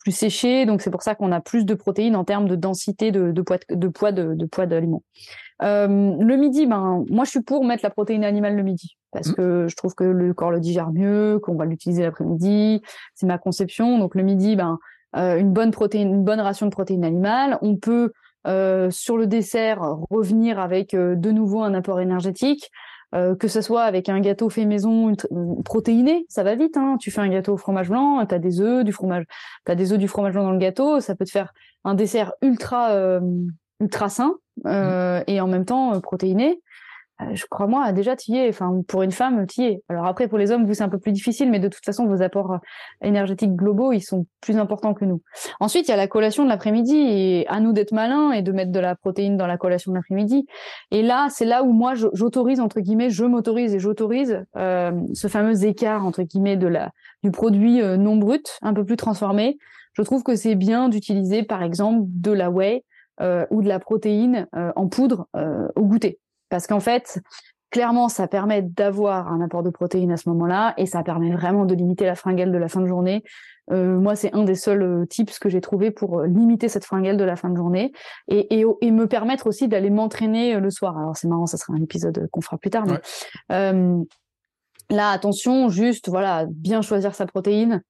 plus séché, donc c'est pour ça qu'on a plus de protéines en termes de densité de, de poids de, poids de, poids d'aliments. Euh, le midi, ben moi je suis pour mettre la protéine animale le midi parce mmh. que je trouve que le corps le digère mieux, qu'on va l'utiliser l'après-midi. C'est ma conception. Donc le midi, ben euh, une bonne protéine, une bonne ration de protéines animales. On peut euh, sur le dessert revenir avec de nouveau un apport énergétique. Euh, que ce soit avec un gâteau fait maison protéiné, ça va vite. Hein. Tu fais un gâteau au fromage blanc, t'as des œufs, du fromage, t'as des œufs, du fromage blanc dans le gâteau, ça peut te faire un dessert ultra euh, ultra sain euh, et en même temps protéiné. Euh, je crois moi déjà tu enfin pour une femme tu alors après pour les hommes vous c'est un peu plus difficile mais de toute façon vos apports euh, énergétiques globaux ils sont plus importants que nous. Ensuite il y a la collation de l'après-midi et à nous d'être malins et de mettre de la protéine dans la collation de l'après-midi. Et là c'est là où moi j'autorise entre guillemets je m'autorise et j'autorise euh, ce fameux écart entre guillemets de la du produit non brut un peu plus transformé. Je trouve que c'est bien d'utiliser par exemple de la whey ou de la protéine en poudre au goûter parce qu'en fait, clairement, ça permet d'avoir un apport de protéines à ce moment-là et ça permet vraiment de limiter la fringale de la fin de journée. Euh, moi, c'est un des seuls euh, tips que j'ai trouvé pour euh, limiter cette fringale de la fin de journée et, et, et me permettre aussi d'aller m'entraîner le soir. Alors c'est marrant, ça sera un épisode qu'on fera plus tard, mais là, attention, juste voilà, bien choisir sa protéine.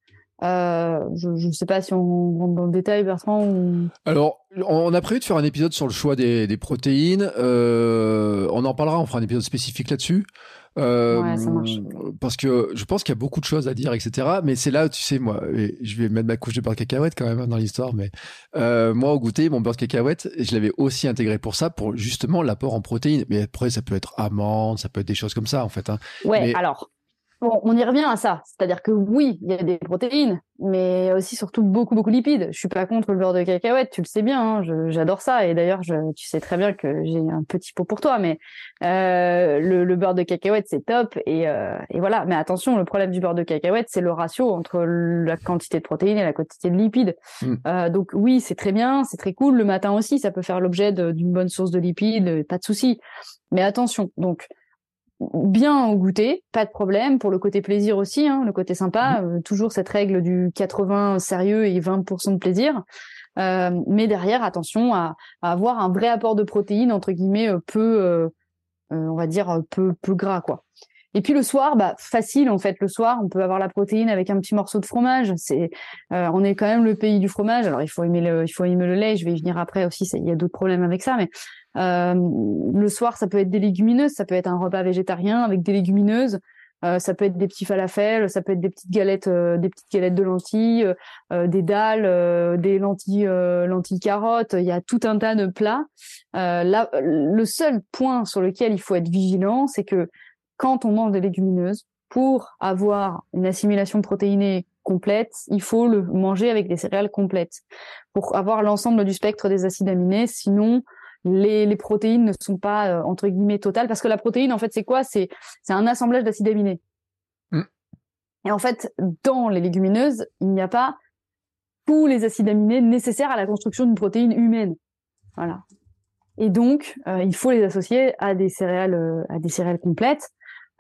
Euh, je ne sais pas si on rentre dans le détail, Bertrand. Ou... Alors, on a prévu de faire un épisode sur le choix des, des protéines. Euh, on en parlera, on fera un épisode spécifique là-dessus. Euh, ouais, ça marche. Parce que je pense qu'il y a beaucoup de choses à dire, etc. Mais c'est là, tu sais, moi, je vais mettre ma couche de beurre de cacahuète quand même hein, dans l'histoire. Mais euh, moi, au goûter, mon beurre de cacahuète, je l'avais aussi intégré pour ça, pour justement l'apport en protéines. Mais après, ça peut être amande, ça peut être des choses comme ça, en fait. Hein. Ouais, alors Bon, on y revient à ça. C'est-à-dire que oui, il y a des protéines, mais aussi surtout beaucoup, beaucoup de lipides. Je suis pas contre le beurre de cacahuète, tu le sais bien, hein, j'adore ça. Et d'ailleurs, tu sais très bien que j'ai un petit pot pour toi, mais euh, le, beurre de cacahuète, c'est top. Et, euh, et, voilà. Mais attention, le problème du beurre de cacahuète, c'est le ratio entre la quantité de protéines et la quantité de lipides. Hmm. Euh, donc oui, c'est très bien, c'est très cool. Le matin aussi, ça peut faire l'objet d'une bonne source de lipides, pas de souci. Mais attention, donc bien au goûter, pas de problème. Pour le côté plaisir aussi, hein, le côté sympa, mmh. euh, toujours cette règle du 80 sérieux et 20% de plaisir. Euh, mais derrière, attention à, avoir un vrai apport de protéines entre guillemets euh, peu, on va dire peu peu gras quoi. Et puis le soir, bah facile en fait. Le soir, on peut avoir la protéine avec un petit morceau de fromage. C'est, on est quand même le pays du fromage. Alors il faut aimer le, il faut aimer le lait. Je vais y venir après aussi. Il y a d'autres problèmes avec ça, mais euh, le soir, ça peut être des légumineuses, ça peut être un repas végétarien avec des légumineuses. Euh, ça peut être des petits falafels, ça peut être des petites galettes, euh, des petites galettes de lentilles, des dalles, des lentilles, lentilles carottes. Il y a tout un tas de plats. là, le seul point sur lequel il faut être vigilant, c'est que quand on mange des légumineuses, pour avoir une assimilation protéinée complète, il faut le manger avec des céréales complètes pour avoir l'ensemble du spectre des acides aminés. Sinon, les, les protéines ne sont pas euh, entre guillemets totales. Parce que la protéine en fait c'est quoi? C'est c'est un assemblage d'acides aminés. Mm. et en fait dans les légumineuses il n'y a pas tous les acides aminés nécessaires à la construction d'une protéine humaine. Voilà. Et donc euh, il faut les associer à des céréales euh, à des céréales complètes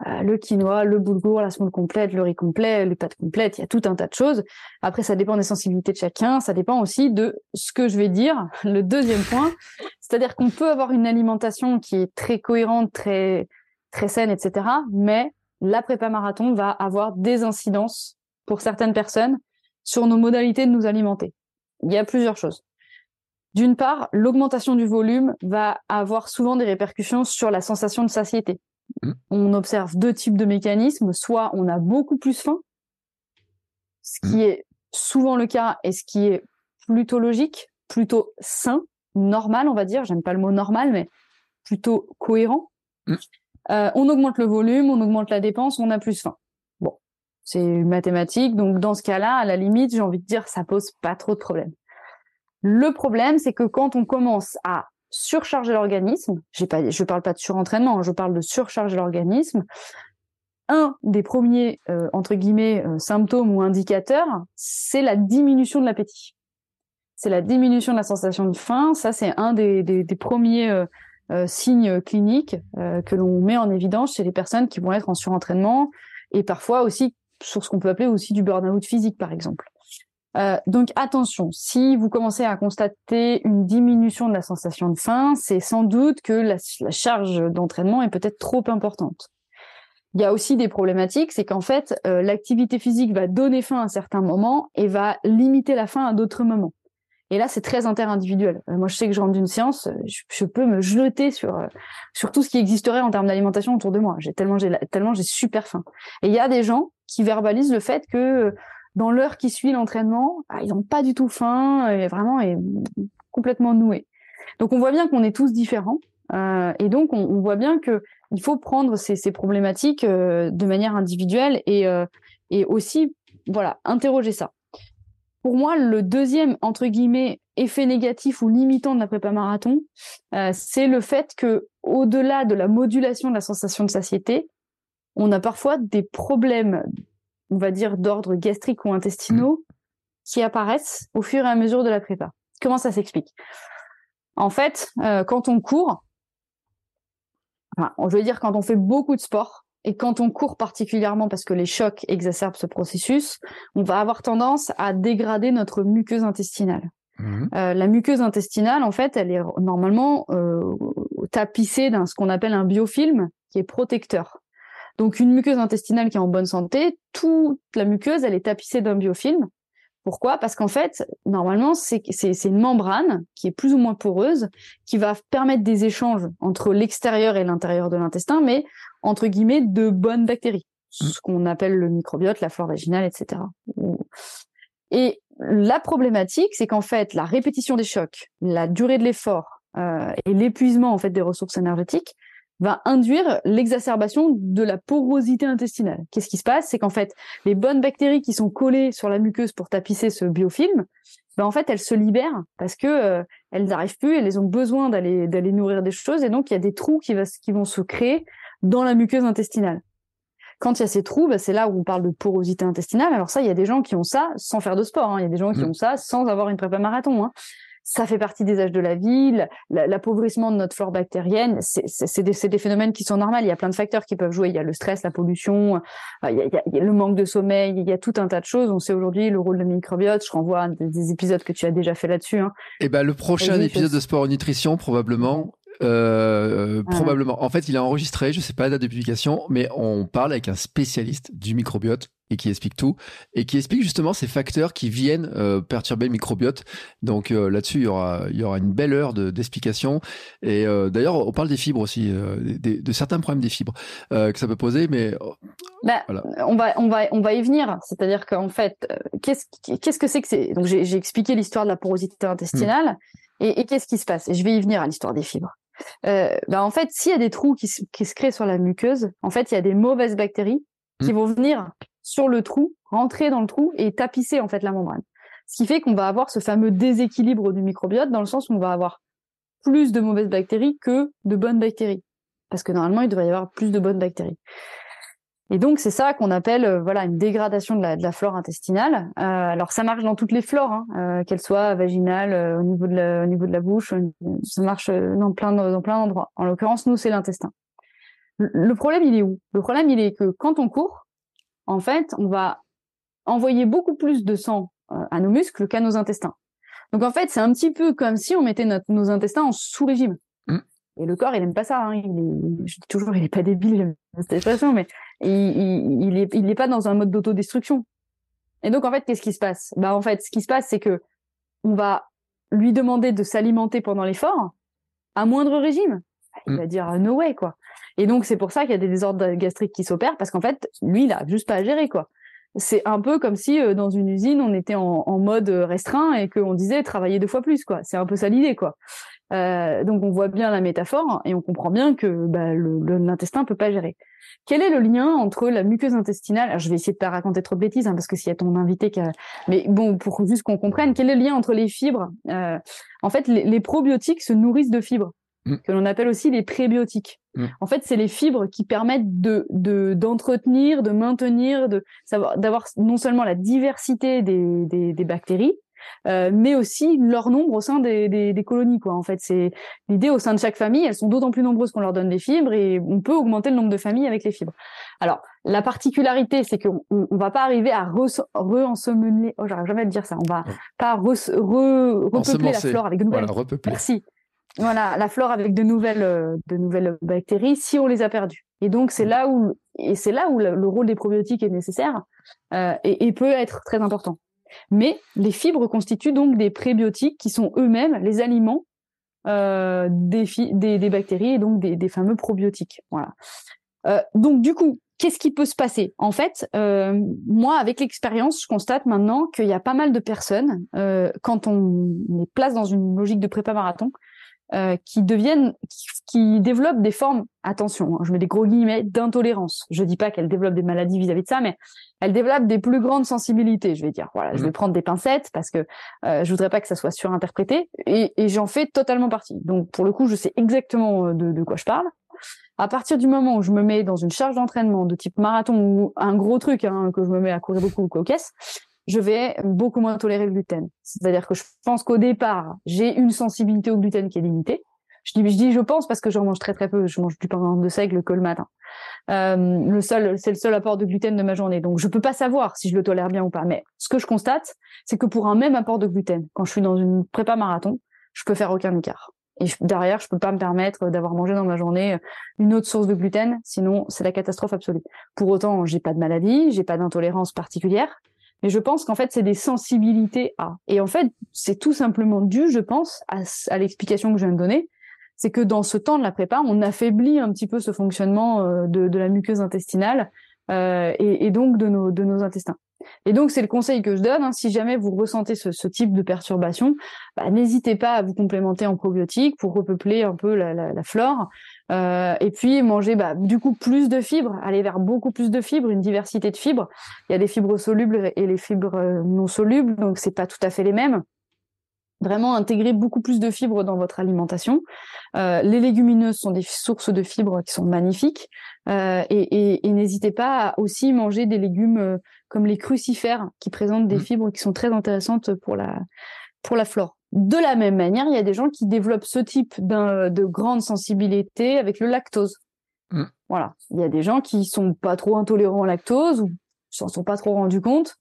euh, le quinoa, le boulgour, la semoule complète, le riz complet, les pâtes complètes, il y a tout un tas de choses. Après, ça dépend des sensibilités de chacun, ça dépend aussi de ce que je vais dire, le deuxième point. C'est-à-dire qu'on peut avoir une alimentation qui est très cohérente, très, très saine, etc. Mais la prépa marathon va avoir des incidences pour certaines personnes sur nos modalités de nous alimenter. Il y a plusieurs choses. D'une part, l'augmentation du volume va avoir souvent des répercussions sur la sensation de satiété. Mmh. On observe deux types de mécanismes. Soit on a beaucoup plus faim, ce qui mmh. est souvent le cas et ce qui est plutôt logique, plutôt sain, normal, on va dire. J'aime pas le mot normal, mais plutôt cohérent. Mmh. Euh, on augmente le volume, on augmente la dépense, on a plus faim. Bon, c'est mathématique. Donc dans ce cas-là, à la limite, j'ai envie de dire, ça pose pas trop de problème. Le problème, c'est que quand on commence à surcharger l'organisme. Je parle pas de surentraînement, hein, je parle de surcharger l'organisme. Un des premiers euh, entre guillemets euh, symptômes ou indicateurs, c'est la diminution de l'appétit. C'est la diminution de la sensation de faim. Ça, c'est un des premiers euh, signes cliniques que l'on met en évidence chez les personnes qui vont être en surentraînement et parfois aussi sur ce qu'on peut appeler aussi du burn-out physique, par exemple. Euh, donc attention, si vous commencez à constater une diminution de la sensation de faim, c'est sans doute que la, charge d'entraînement est peut-être trop importante. Il y a aussi des problématiques, c'est qu'en fait, euh, l'activité physique va donner faim à certains moments et va limiter la faim à d'autres moments. Et là, c'est très interindividuel. Euh, moi, je sais que je rentre d'une séance, je, je, peux me jeter sur sur tout ce qui existerait en termes d'alimentation autour de moi. J'ai tellement j'ai tellement j'ai super faim. Et il y a des gens qui verbalisent le fait que dans l'heure qui suit l'entraînement, ah, ils n'ont pas du tout faim, et vraiment est complètement noué. Donc on voit bien qu'on est tous différents, euh, et donc on, voit bien que il faut prendre ces, ces problématiques euh, de manière individuelle et, euh, et aussi voilà interroger ça. Pour moi, le deuxième entre guillemets effet négatif ou limitant de la prépa marathon, c'est le fait que au-delà de la modulation de la sensation de satiété, on a parfois des problèmes on va dire, d'ordre gastrique ou intestinaux mm. qui apparaissent au fur et à mesure de la prépa. Comment ça s'explique? En fait, euh, quand on court, enfin, je veux dire quand on fait beaucoup de sport, et quand on court particulièrement parce que les chocs exacerbent ce processus, on va avoir tendance à dégrader notre muqueuse intestinale. Mm. Euh, la muqueuse intestinale, en fait, elle est normalement euh, tapissée d'un ce qu'on appelle un biofilm qui est protecteur. Donc une muqueuse intestinale qui est en bonne santé, toute la muqueuse, elle est tapissée d'un biofilm. Pourquoi? Parce qu'en fait, normalement, c'est une membrane qui est plus ou moins poreuse, qui va permettre des échanges entre l'extérieur et l'intérieur de l'intestin, mais entre guillemets de bonnes bactéries, mmh. ce qu'on appelle le microbiote, la flore vaginale, etc. Et la problématique, c'est qu'en fait, la répétition des chocs, la durée de l'effort euh, et l'épuisement en fait des ressources énergétiques va induire l'exacerbation de la porosité intestinale. Qu'est-ce qui se passe? C'est qu'en fait, les bonnes bactéries qui sont collées sur la muqueuse pour tapisser ce biofilm, ben en fait, elles se libèrent parce que euh, elles n'arrivent plus, elles ont besoin d'aller d'aller nourrir des choses et donc il y a des trous qui, va, qui vont se créer dans la muqueuse intestinale. Quand il y a ces trous, ben c'est là où on parle de porosité intestinale. Alors ça, il y a des gens qui ont ça sans faire de sport. Hein. Il y a des gens qui mmh. ont ça sans avoir une prépa marathon. Hein ça fait partie des âges de la vie, l'appauvrissement de notre flore bactérienne, c'est des, des, phénomènes qui sont normaux. Il y a plein de facteurs qui peuvent jouer. Il y a le stress, la pollution, euh, il y a, il y a le manque de sommeil, il y a tout un tas de choses. On sait aujourd'hui le rôle de microbiote. Je renvoie à des, épisodes que tu as déjà fait là-dessus. Hein. Et eh ben le prochain épisode de Sport Nutrition probablement. Euh, probablement. En fait, il est enregistré, je sais pas la date de publication, mais on parle avec un spécialiste du microbiote et qui explique tout et qui explique justement ces facteurs qui viennent euh, perturber le microbiote. Donc euh, là-dessus, il y aura il y aura une belle heure d'explication. et euh, d'ailleurs, on parle des fibres aussi, de certains problèmes des fibres que ça peut poser, mais bah, on va on va on va y venir. C'est-à-dire qu'en fait, qu'est-ce qu'est-ce que c'est que c'est? Donc j'ai expliqué l'histoire de la porosité intestinale hmm. et, et qu'est-ce qui se passe? Et je vais y venir à l'histoire des fibres. Bah en fait, s'il y a des trous qui, qui se créent sur la muqueuse, en fait, il y a des mauvaises bactéries qui hmm. vont venir sur le trou, rentrer dans le trou et tapisser en fait la membrane. Ce qui fait qu'on va avoir ce fameux déséquilibre du microbiote dans le sens où on va avoir plus de mauvaises bactéries que de bonnes bactéries. Parce que normalement, il devrait y avoir plus de bonnes bactéries. Et donc c'est ça qu'on appelle euh, voilà une dégradation de la, de la flore intestinale. Euh, alors ça marche dans toutes les flores, hein, euh, qu'elles soient vaginales, au niveau de la, au niveau de la bouche, ça marche dans plein dans plein d'endroits. En l'occurrence, nous c'est l'intestin. Le problème il est où? Le problème il est que quand on court, en fait, on va envoyer beaucoup plus de sang à nos muscles qu'à nos intestins. Donc en fait, c'est un petit peu comme si on mettait nos intestins en sous-régime. Mm. Et le corps, il aime pas ça. Hein. Il je dis toujours, il est pas débile, cette expression, mais il, il, est, il est pas dans un mode d'autodestruction. Et donc en fait, qu'est-ce qui se passe? Bah en fait, ce qui se passe, c'est que on va lui demander de s'alimenter pendant l'effort à moindre régime. Il mm. va dire no way quoi. Et donc, c'est pour ça qu'il y a des désordres gastriques qui s'opèrent parce qu'en fait, lui, il a juste pas à gérer, quoi. C'est un peu comme si euh, dans une usine, on était en, mode restreint et qu'on disait travailler deux fois plus, quoi. C'est un peu ça l'idée, quoi. Euh, donc, on voit bien la métaphore et on comprend bien que bah, l'intestin peut pas gérer. Quel est le lien entre la muqueuse intestinale Alors, je vais essayer de pas raconter trop de bêtises, hein, parce que s'il y a ton invité qui a... Mais bon, pour juste qu'on comprenne, quel est le lien entre les fibres euh, En fait, les, les, probiotiques se nourrissent de fibres, mm. que l'on appelle aussi les prébiotiques. Mm. En fait, c'est les fibres qui permettent de d'entretenir, de, maintenir, de savoir d'avoir non seulement la diversité des, des, des bactéries, euh, mais aussi leur nombre au sein des, des, des colonies. Quoi. En fait, c'est l'idée au sein de chaque famille. Elles sont d'autant plus nombreuses qu'on leur donne des fibres et on peut augmenter le nombre de familles avec les fibres. Alors, la particularité, c'est qu'on on, va pas arriver à re-ensemener. oh, j'arrive jamais à dire ça. On va pas re, re, repeupler la flore avec de nouvelles. Voilà, Merci. Voilà, la flore avec de nouvelles, de nouvelles bactéries si on les a perdues. Et donc c'est mm. là où et c'est là où le, rôle des probiotiques est nécessaire euh, et, et, peut être très important. Mais les fibres constituent donc des prébiotiques qui sont eux-mêmes les aliments euh, des, des, bactéries et donc des, fameux probiotiques. Voilà. Euh, donc du coup, qu'est-ce qui peut se passer? En fait, euh, moi, avec l'expérience, je constate maintenant qu'il y a pas mal de personnes, quand on les place dans une logique de prépa marathon, qui deviennent, développent des formes, attention, hein, je mets des gros guillemets, d'intolérance. Je dis pas qu'elles développent des maladies vis-à-vis de ça, mais elles développent des plus grandes sensibilités, je vais dire. Voilà, je vais mmh. prendre des pincettes parce que euh, je voudrais pas que ça soit surinterprété, et, et j'en fais totalement partie. Donc pour le coup, je sais exactement euh, de, de quoi je parle. À partir du moment où je me mets dans une charge d'entraînement de type marathon ou un gros truc hein, que je me mets à courir beaucoup ou caisse, je vais beaucoup moins tolérer le gluten. C'est-à-dire que je pense qu'au départ, j'ai une sensibilité au gluten qui est limitée. Je dis, je dis, je pense parce que j'en mange très très peu. Je mange du pain de seigle que le matin. Euh, le seul, c'est le seul apport de gluten de ma journée. Donc, je peux pas savoir si je le tolère bien ou pas. Mais ce que je constate, c'est que pour un même apport de gluten, quand je suis dans une prépa marathon, je peux faire aucun écart. Et derrière, je peux pas me permettre d'avoir mangé dans ma journée une autre source de gluten, sinon c'est la catastrophe absolue. Pour autant, j'ai pas de maladie, j'ai pas d'intolérance particulière, mais je pense qu'en fait, c'est des sensibilités à. Et en fait, c'est tout simplement dû, je pense, à, à l'explication que je viens de donner. C'est que dans ce temps de la prépa, on affaiblit un petit peu ce fonctionnement euh, de, la muqueuse intestinale euh, et, donc de nos, intestins. Et donc, c'est le conseil que je donne. Hein, si jamais vous ressentez ce, type de perturbation, bah, n'hésitez pas à vous complémenter en probiotiques pour repeupler un peu la, flore. Euh, et puis manger bah, du coup plus de fibres, aller vers beaucoup plus de fibres, une diversité de fibres. Il y a des fibres solubles et les fibres non solubles, donc c'est pas tout à fait les mêmes. Vraiment intégrer beaucoup plus de fibres dans votre alimentation. Euh, les légumineuses sont des sources de fibres qui sont magnifiques. Euh, et, et, et n'hésitez pas à aussi manger des légumes euh, comme les crucifères qui présentent des mmh. fibres qui sont très intéressantes pour la pour la flore. De la même manière, il y a des gens qui développent ce type de grande sensibilité avec le lactose. Mm. Voilà. Il y a des gens qui sont pas trop intolérants au lactose ou s'en sont pas trop rendus compte.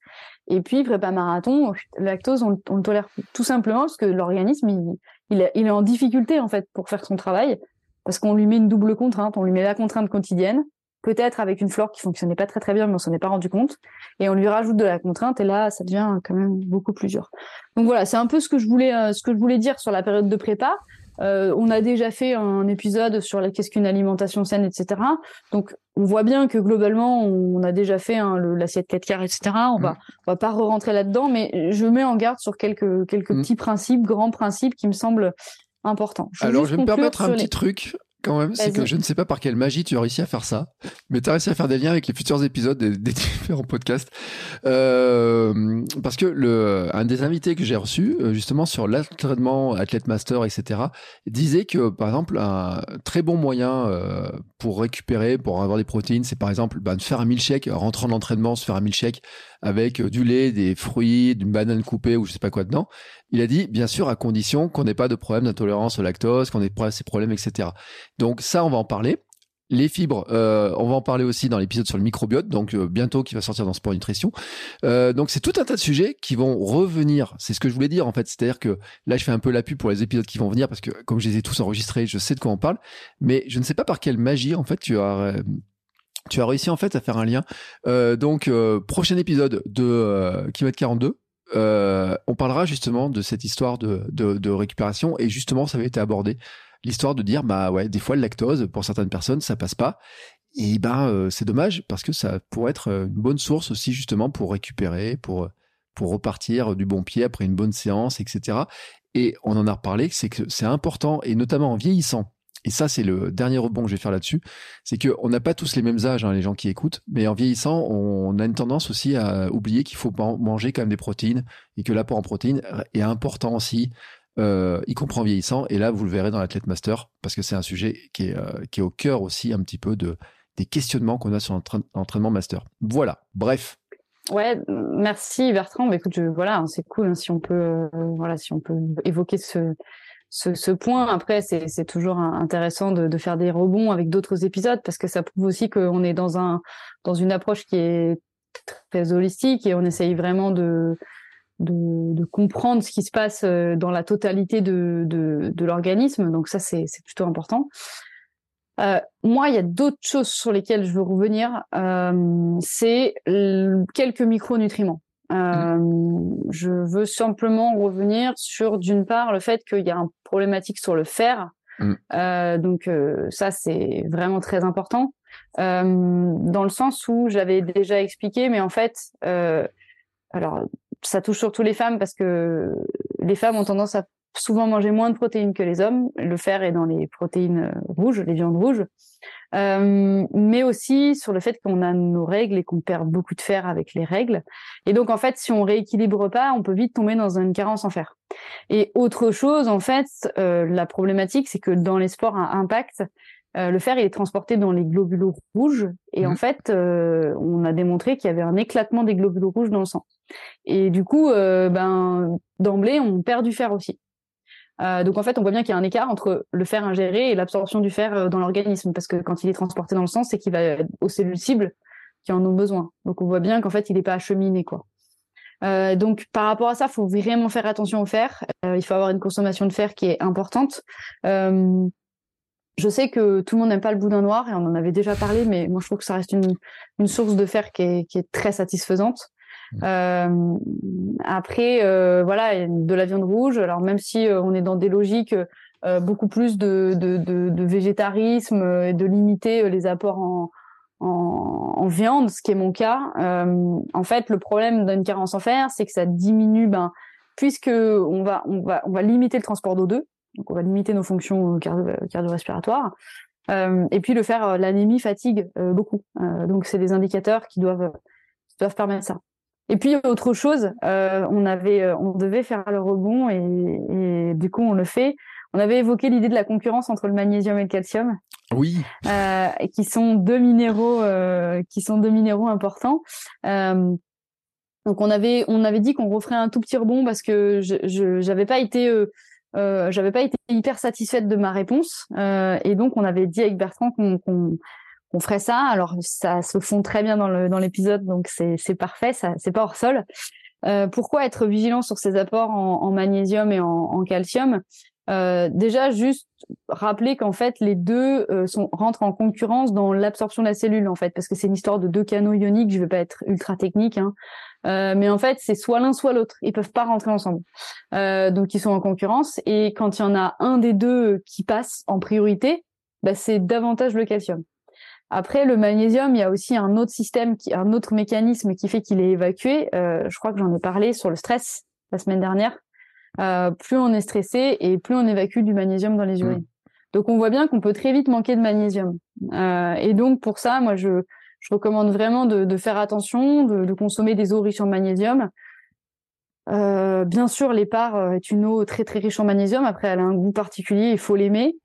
Et puis, prépa marathon, lactose, on, le tolère tout simplement parce que l'organisme, il, il, il, est en difficulté, en fait, pour faire son travail. Parce qu'on lui met une double contrainte. On lui met la contrainte quotidienne peut-être avec une flore qui fonctionnait pas très très bien, mais on s'en est pas rendu compte. Et on lui rajoute de la contrainte, et là, ça devient quand même beaucoup plus dur. Donc voilà, c'est un peu ce que je voulais, euh, ce que je voulais dire sur la période de prépa. Euh, on a déjà fait un épisode sur qu'est-ce qu'une alimentation saine, etc. Donc on voit bien que globalement, on a déjà fait hein, l'assiette 4 quarts, etc. On va, mm. on va pas re-rentrer là-dedans, mais je mets en garde sur quelques quelques mm. petits principes, grands principes qui me semblent importants. Alors je vais me permettre un petit truc quand même, c'est que je ne sais pas par quelle magie tu as réussi à faire ça, mais tu as réussi à faire des liens avec les futurs épisodes des, différents podcasts. Euh, parce que le, un des invités que j'ai reçu, euh, justement sur l'entraînement, athlète master, etc., disait que, par exemple, un très bon moyen euh, pour récupérer, pour avoir des protéines, c'est par exemple bah, de faire un milkshake, rentrant en entraînement, se faire un milkshake avec du lait, des fruits, d'une banane coupée ou je sais pas quoi dedans. Il a dit, bien sûr, à condition qu'on n'ait pas de problème d'intolérance au lactose, qu'on ait pas ces problèmes, etc. Donc ça, on va en parler. Les fibres, euh, on va en parler aussi dans l'épisode sur le microbiote, donc euh, bientôt qui va sortir dans Sport Nutrition. Euh, donc c'est tout un tas de sujets qui vont revenir. C'est ce que je voulais dire en fait, c'est-à-dire que là je fais un peu l'appui pour les épisodes qui vont venir parce que comme je les ai tous enregistrés, je sais de quoi on parle, mais je ne sais pas par quelle magie en fait tu as tu as réussi en fait à faire un lien. donc prochain épisode de Kilomètre 42 euh, on parlera justement de cette histoire de, de, récupération et justement ça avait été abordé. L'histoire de dire bah ouais des fois le lactose pour certaines personnes ça passe pas. Et ben euh, c'est dommage parce que ça pourrait être une bonne source aussi justement pour récupérer pour pour repartir du bon pied après une bonne séance etc et on en a reparlé c'est que c'est important et notamment en vieillissant et ça, c'est le dernier rebond que je vais faire là-dessus, c'est qu'on n'a pas tous les mêmes âges, hein, les gens qui écoutent, mais en vieillissant, on a une tendance aussi à oublier qu'il faut manger quand même des protéines et que l'apport en protéines est important aussi, euh, y compris en vieillissant. Et là, vous le verrez dans l'athlète master, parce que c'est un sujet qui est, euh, au cœur aussi un petit peu de, des questionnements qu'on a sur l'entraînement master. Voilà, bref. Ouais, merci Bertrand. Bah, écoute, voilà, c'est cool hein, si on peut, euh, voilà, si on peut évoquer ce, ce, ce point. Après, c'est toujours intéressant de, de, faire des rebonds avec d'autres épisodes parce que ça prouve aussi qu'on est dans un dans une approche qui est très holistique et on essaye vraiment de de, de comprendre ce qui se passe euh, dans la totalité de, de, de l'organisme. Donc ça, c'est plutôt important. Euh, moi, il y a d'autres choses sur lesquelles je veux revenir. Euh, c'est quelques micronutriments. Euh, je veux simplement revenir sur, d'une part, le fait qu'il y a une problématique sur le fer. Mm. Euh, donc euh, ça, c'est vraiment très important. Dans le sens où j'avais déjà expliqué, mais en fait, alors ça touche surtout les femmes parce que les femmes ont tendance à souvent manger moins de protéines que les hommes. Le fer est dans les protéines rouges, les viandes rouges. Euh, mais aussi sur le fait qu'on a nos règles et qu'on perd beaucoup de fer avec les règles. Et donc en fait, si on rééquilibre pas, on peut vite tomber dans une carence en fer. Et autre chose, en fait, euh, la problématique, c'est que dans les sports à impact, euh, le fer il est transporté dans les globules rouges et en mmh. fait, euh, on a démontré qu'il y avait un éclatement des globules rouges dans le sang. Et du coup, euh, ben d'emblée, on perd du fer aussi. Euh, donc en fait, on voit bien qu'il y a un écart entre le fer ingéré et l'absorption du fer euh, dans l'organisme, parce que quand il est transporté dans le sang, c'est qu'il va aux cellules cibles qui en ont besoin. Donc on voit bien qu'en fait, il n'est pas acheminé, quoi. Euh, donc par rapport à ça, il faut vraiment faire attention au fer. Il faut avoir une consommation de fer qui est importante. Je sais que tout le monde n'aime pas le boudin noir et on en avait déjà parlé, mais moi je trouve que ça reste une, source de fer qui est très satisfaisante. Euh, après, euh, voilà, de la viande rouge. Alors même si euh, on est dans des logiques beaucoup plus de, végétarisme et de limiter les apports en, viande, ce qui est mon cas. en fait, le problème d'une carence en fer, c'est que ça diminue, ben, puisque on va, limiter le transport d'O2, donc on va limiter nos fonctions cardio-respiratoires. Euh, et puis le faire, l'anémie fatigue beaucoup. donc c'est des indicateurs qui doivent permettre ça. Et puis autre chose, euh, on avait, euh, on devait faire le rebond et, et, du coup on le fait. On avait évoqué l'idée de la concurrence entre le magnésium et le calcium. Oui. Euh, qui sont deux minéraux, euh, qui sont deux minéraux importants. Euh, donc on avait, on avait dit qu'on referait un tout petit rebond parce que je, j'avais pas été, j'avais pas été hyper satisfaite de ma réponse et donc on avait dit avec Bertrand qu'on, qu'on on ferait ça. Alors ça se fond très bien dans l'épisode, donc c'est parfait, ça c'est pas hors sol. Euh, pourquoi être vigilant sur ces apports en, magnésium et en, calcium? Euh, Déjà, juste rappeler qu'en fait les deux euh, rentrent en concurrence dans l'absorption de la cellule en fait, parce que c'est une histoire de deux canaux ioniques. Je vais pas être ultra technique, hein. Mais en fait c'est soit l'un soit l'autre. Ils peuvent pas rentrer ensemble, donc ils sont en concurrence. Et quand il y en a un des deux qui passe en priorité, bah, c'est davantage le calcium. Après, le magnésium, il y a aussi un autre système, qui, un autre mécanisme qui fait qu'il est évacué. Euh, je crois que j'en ai parlé sur le stress la semaine dernière. Euh, plus on est stressé et plus on évacue du magnésium dans les mmh. urines. Donc on voit bien qu'on peut très vite manquer de magnésium. Euh, et donc pour ça, moi je, je recommande vraiment de, de faire attention, de, de, consommer des eaux riches en magnésium. Euh, bien sûr, l'épargne est une eau très très riche en magnésium. Après, elle a un goût particulier, il faut l'aimer.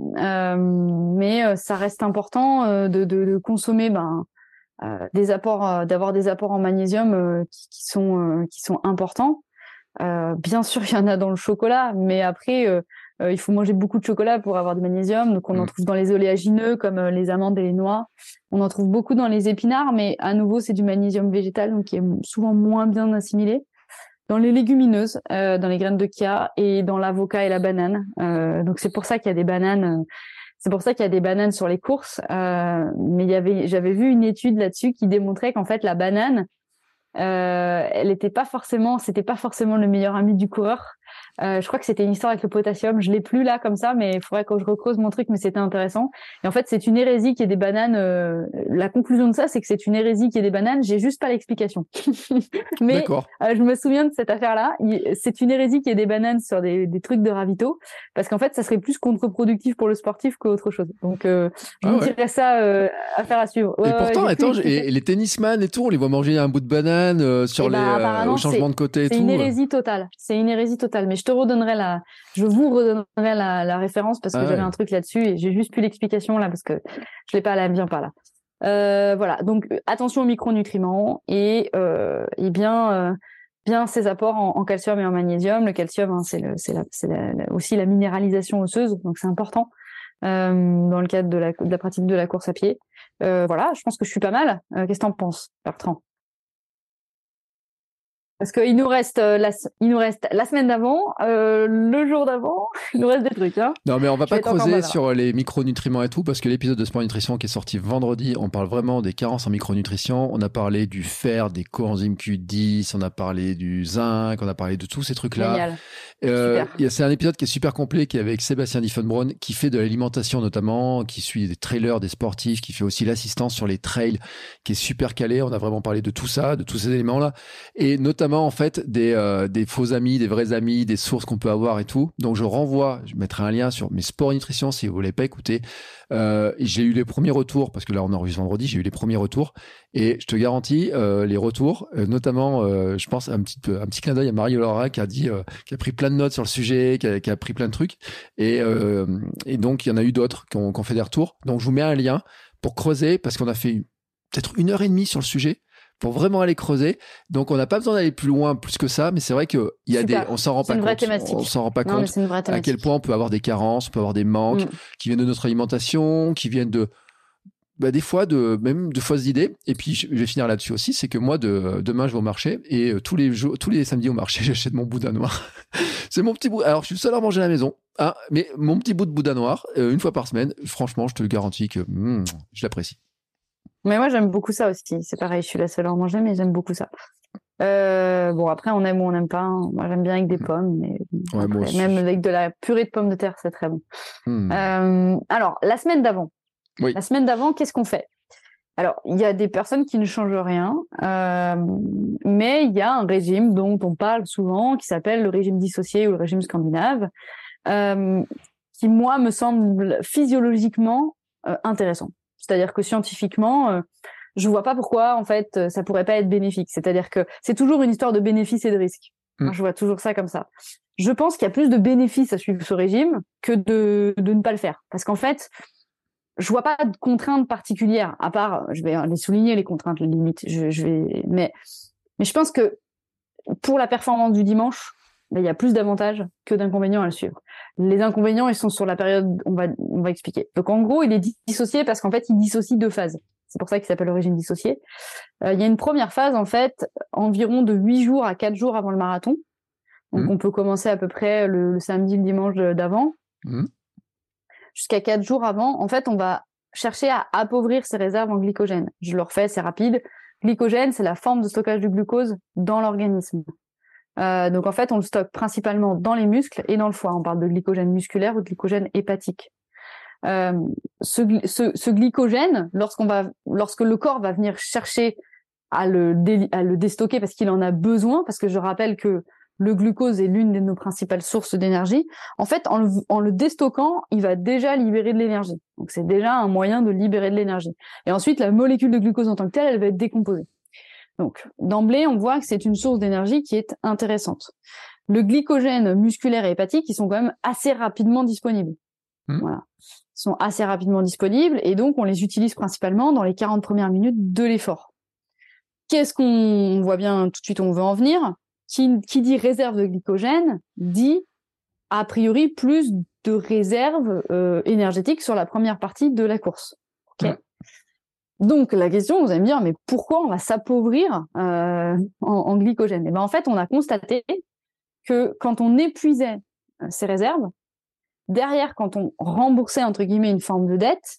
Euh, mais euh, ça reste important euh, de, de, de, consommer ben, des apports, d'avoir des apports en magnésium qui, qui, sont qui sont importants. bien sûr, il y en a dans le chocolat, mais après, il faut manger beaucoup de chocolat pour avoir du magnésium. Donc, on en mm. trouve dans les oléagineux comme les amandes et les noix. On en trouve beaucoup dans les épinards, mais à nouveau, c'est du magnésium végétal, donc qui est souvent moins bien assimilé dans les légumineuses, euh, dans les graines de chia et dans l'avocat et la banane. Euh, donc c'est pour ça qu'il y a des bananes. Euh, c'est pour ça qu'il y a des bananes sur les courses. Euh, mais j'avais vu une étude là-dessus qui démontrait qu'en fait la banane, euh, elle n'était pas forcément, c'était pas forcément le meilleur ami du coureur. Euh, je crois que c'était une histoire avec le potassium. Je l'ai plus là comme ça, mais il faudrait que je recreuse mon truc. Mais c'était intéressant. Et en fait, c'est une hérésie qui est des bananes. Euh, la conclusion de ça, c'est que c'est une hérésie qui est des bananes. J'ai juste pas l'explication. mais euh, je me souviens de cette affaire-là. C'est une hérésie qui est des bananes sur des, des trucs de ravito, parce qu'en fait, ça serait plus contre-productif pour le sportif qu'autre chose. Donc, je ah vous dirais ça à faire à suivre. et pourtant, attends, et, les tennisman et tout, on les voit manger un bout de banane sur eh les ben, au changement de côté. C'est une hérésie totale. C'est une hérésie totale. Mais je te redonnerai la, je vous redonnerai la, la référence parce que ah j'avais un truc là-dessus et j'ai juste plus l'explication là parce que je l'ai pas là, bien pas là. Euh, voilà. Donc attention aux micronutriments et euh, et bien euh, bien ces apports en, calcium et en magnésium. Le calcium, hein, c'est aussi la minéralisation osseuse, donc c'est important euh, dans le cadre de la, de la pratique de la course à pied. Euh, voilà, je pense que je suis pas mal. Qu'est-ce que t'en penses, Bertrand? Parce qu'il nous reste euh, la, il nous reste la semaine d'avant, euh, le jour d'avant, il nous reste des trucs. Hein. Non, mais on va pas creuser sur les micronutriments et tout, parce que l'épisode de Sport Nutrition qui est sorti vendredi, on parle vraiment des carences en micronutrition. On a parlé du fer, des coenzymes Q10, on a parlé du zinc, on a parlé de tous ces trucs-là. Euh, c'est un épisode qui est super complet, qui est avec Sébastien Diffenbronn, qui fait de l'alimentation notamment, qui suit des trailers, des sportifs, qui fait aussi l'assistance sur les trails, qui est super calé. On a vraiment parlé de tout ça, de tous ces éléments-là, et notamment en fait des, euh, des faux amis, des vrais amis, des sources qu'on peut avoir et tout. Donc je renvoie, je mettrai un lien sur mes sports nutrition si vous voulez pas écouter. Euh, j'ai eu les premiers retours parce que là on enregistre vendredi, j'ai eu les premiers retours et je te garantis euh, les retours, notamment je pense un petit un petit clin d'œil à Marie Laura qui a dit qui a pris plein de notes sur le sujet, qui a, pris plein de trucs et, et donc il y en a eu d'autres qui ont fait des retours. Donc je vous mets un lien pour creuser parce qu'on a fait peut-être une heure et demie sur le sujet pour vraiment aller creuser. Donc on n'a pas besoin d'aller plus loin, plus que ça, mais c'est vrai que il y a des, on s'en rend pas compte, on s'en rend pas compte à quel point on peut avoir des carences, on peut avoir des manques mm. qui viennent de notre alimentation, qui viennent de bah, des fois de même de fausses idées. Et puis je vais finir là-dessus aussi c'est que moi de demain je vais au marché et euh, tous les jours tous les samedis au marché j'achète mon boudin noir. C'est mon petit bout alors je suis seul à manger à la maison hein, mais mon petit bout de boudin noir euh, une fois par semaine franchement je te le garantis que hmm, je l'apprécie mais moi, j'aime beaucoup ça aussi. C'est pareil, je suis la seule à en manger, mais j'aime beaucoup ça. Euh, bon, après, on aime ou on n'aime pas. Hein. Moi, j'aime bien avec des mm. pommes, mais même avec de la purée de pommes de terre, c'est très bon. Hmm. Euh, alors, la semaine d'avant. La semaine d'avant, qu'est-ce qu'on fait? Alors, il y a des personnes qui ne changent rien, euh, mais il y a un régime dont on parle souvent, qui s'appelle le régime dissocié ou le régime scandinave, qui, moi, me semble physiologiquement intéressant. C'est-à-dire que scientifiquement, euh, je vois pas pourquoi en fait euh, ça pourrait pas être bénéfique. C'est-à-dire que c'est toujours une histoire de bénéfices et de risques. Mm. je vois toujours ça comme ça. Je pense qu'il y a plus de bénéfices à suivre ce régime que de, de ne pas le faire. Parce qu'en fait, je vois pas de contraintes particulières, à part, je vais les souligner, les contraintes, les limites. Je, je vais, mais, mais je pense que pour la performance du dimanche, il y a plus d'avantages que d'inconvénients à le suivre. Les inconvénients, ils sont sur la période, on va, on va expliquer. Donc en gros, il est dissocié parce qu'en fait, il dissocie deux phases. C'est pour ça qu'il s'appelle origine dissociée. Euh, il y a une première phase, en fait, environ de 8 jours à 4 jours avant le marathon. Donc mmh. on peut commencer à peu près le, samedi, le dimanche d'avant. Mmh. Jusqu'à 4 jours avant, en fait, on va chercher à appauvrir ses réserves en glycogène. Je le refais, c'est rapide. Glycogène, c'est la forme de stockage du glucose dans l'organisme. Euh, donc en fait, on le stocke principalement dans les muscles et dans le foie. On parle de glycogène musculaire ou de glycogène hépatique. Euh, ce, ce, ce, glycogène, lorsqu'on va, lorsque le corps va venir chercher à le, à le déstocker parce qu'il en a besoin, parce que je rappelle que le glucose est l'une de nos principales sources d'énergie. En fait, en le, en le, déstockant, il va déjà libérer de l'énergie. Donc c'est déjà un moyen de libérer de l'énergie. Et ensuite, la molécule de glucose en tant que telle, elle va être décomposée. Donc, d'emblée, on voit que c'est une source d'énergie qui est intéressante. Le glycogène musculaire et hépatique, ils sont quand même assez rapidement disponibles. Mmh. Voilà. Ils sont assez rapidement disponibles et donc on les utilise principalement dans les 40 premières minutes de l'effort. Qu'est-ce qu'on voit bien tout de suite, on veut en venir? Qui, dit réserve de glycogène dit a priori plus de réserve euh, énergétique sur la première partie de la course. Okay donc la question, vous allez me dire, mais pourquoi on va s'appauvrir euh, en, glycogène? Et eh ben en fait, on a constaté que quand on épuisait euh, ces réserves, derrière, quand on remboursait entre guillemets une forme de dette,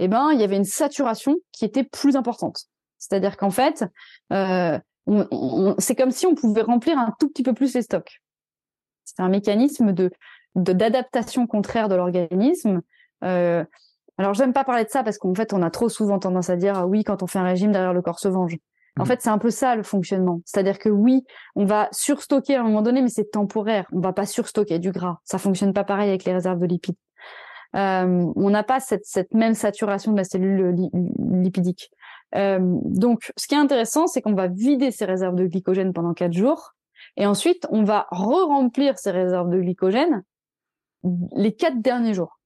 eh ben il y avait une saturation qui était plus importante. C'est-à-dire qu'en fait, euh, c'est comme si on pouvait remplir un tout petit peu plus les stocks. C'est un mécanisme de d'adaptation contraire de l'organisme. Euh, alors, j'aime pas parler de ça parce qu'en fait, on a trop souvent tendance à dire ah oui, quand on fait un régime, derrière le corps se venge. En mmh. fait, c'est un peu ça le fonctionnement. C'est-à-dire que oui, on va surstocker à un moment donné, mais c'est temporaire. On va pas surstocker du gras. Ça fonctionne pas pareil avec les réserves de lipides. Euh, on n'a pas cette, cette, même saturation de la cellule lipidique. Euh, donc, ce qui est intéressant, c'est qu'on va vider ces réserves de glycogène pendant quatre jours, et ensuite, on va re-remplir ces réserves de glycogène les quatre derniers jours.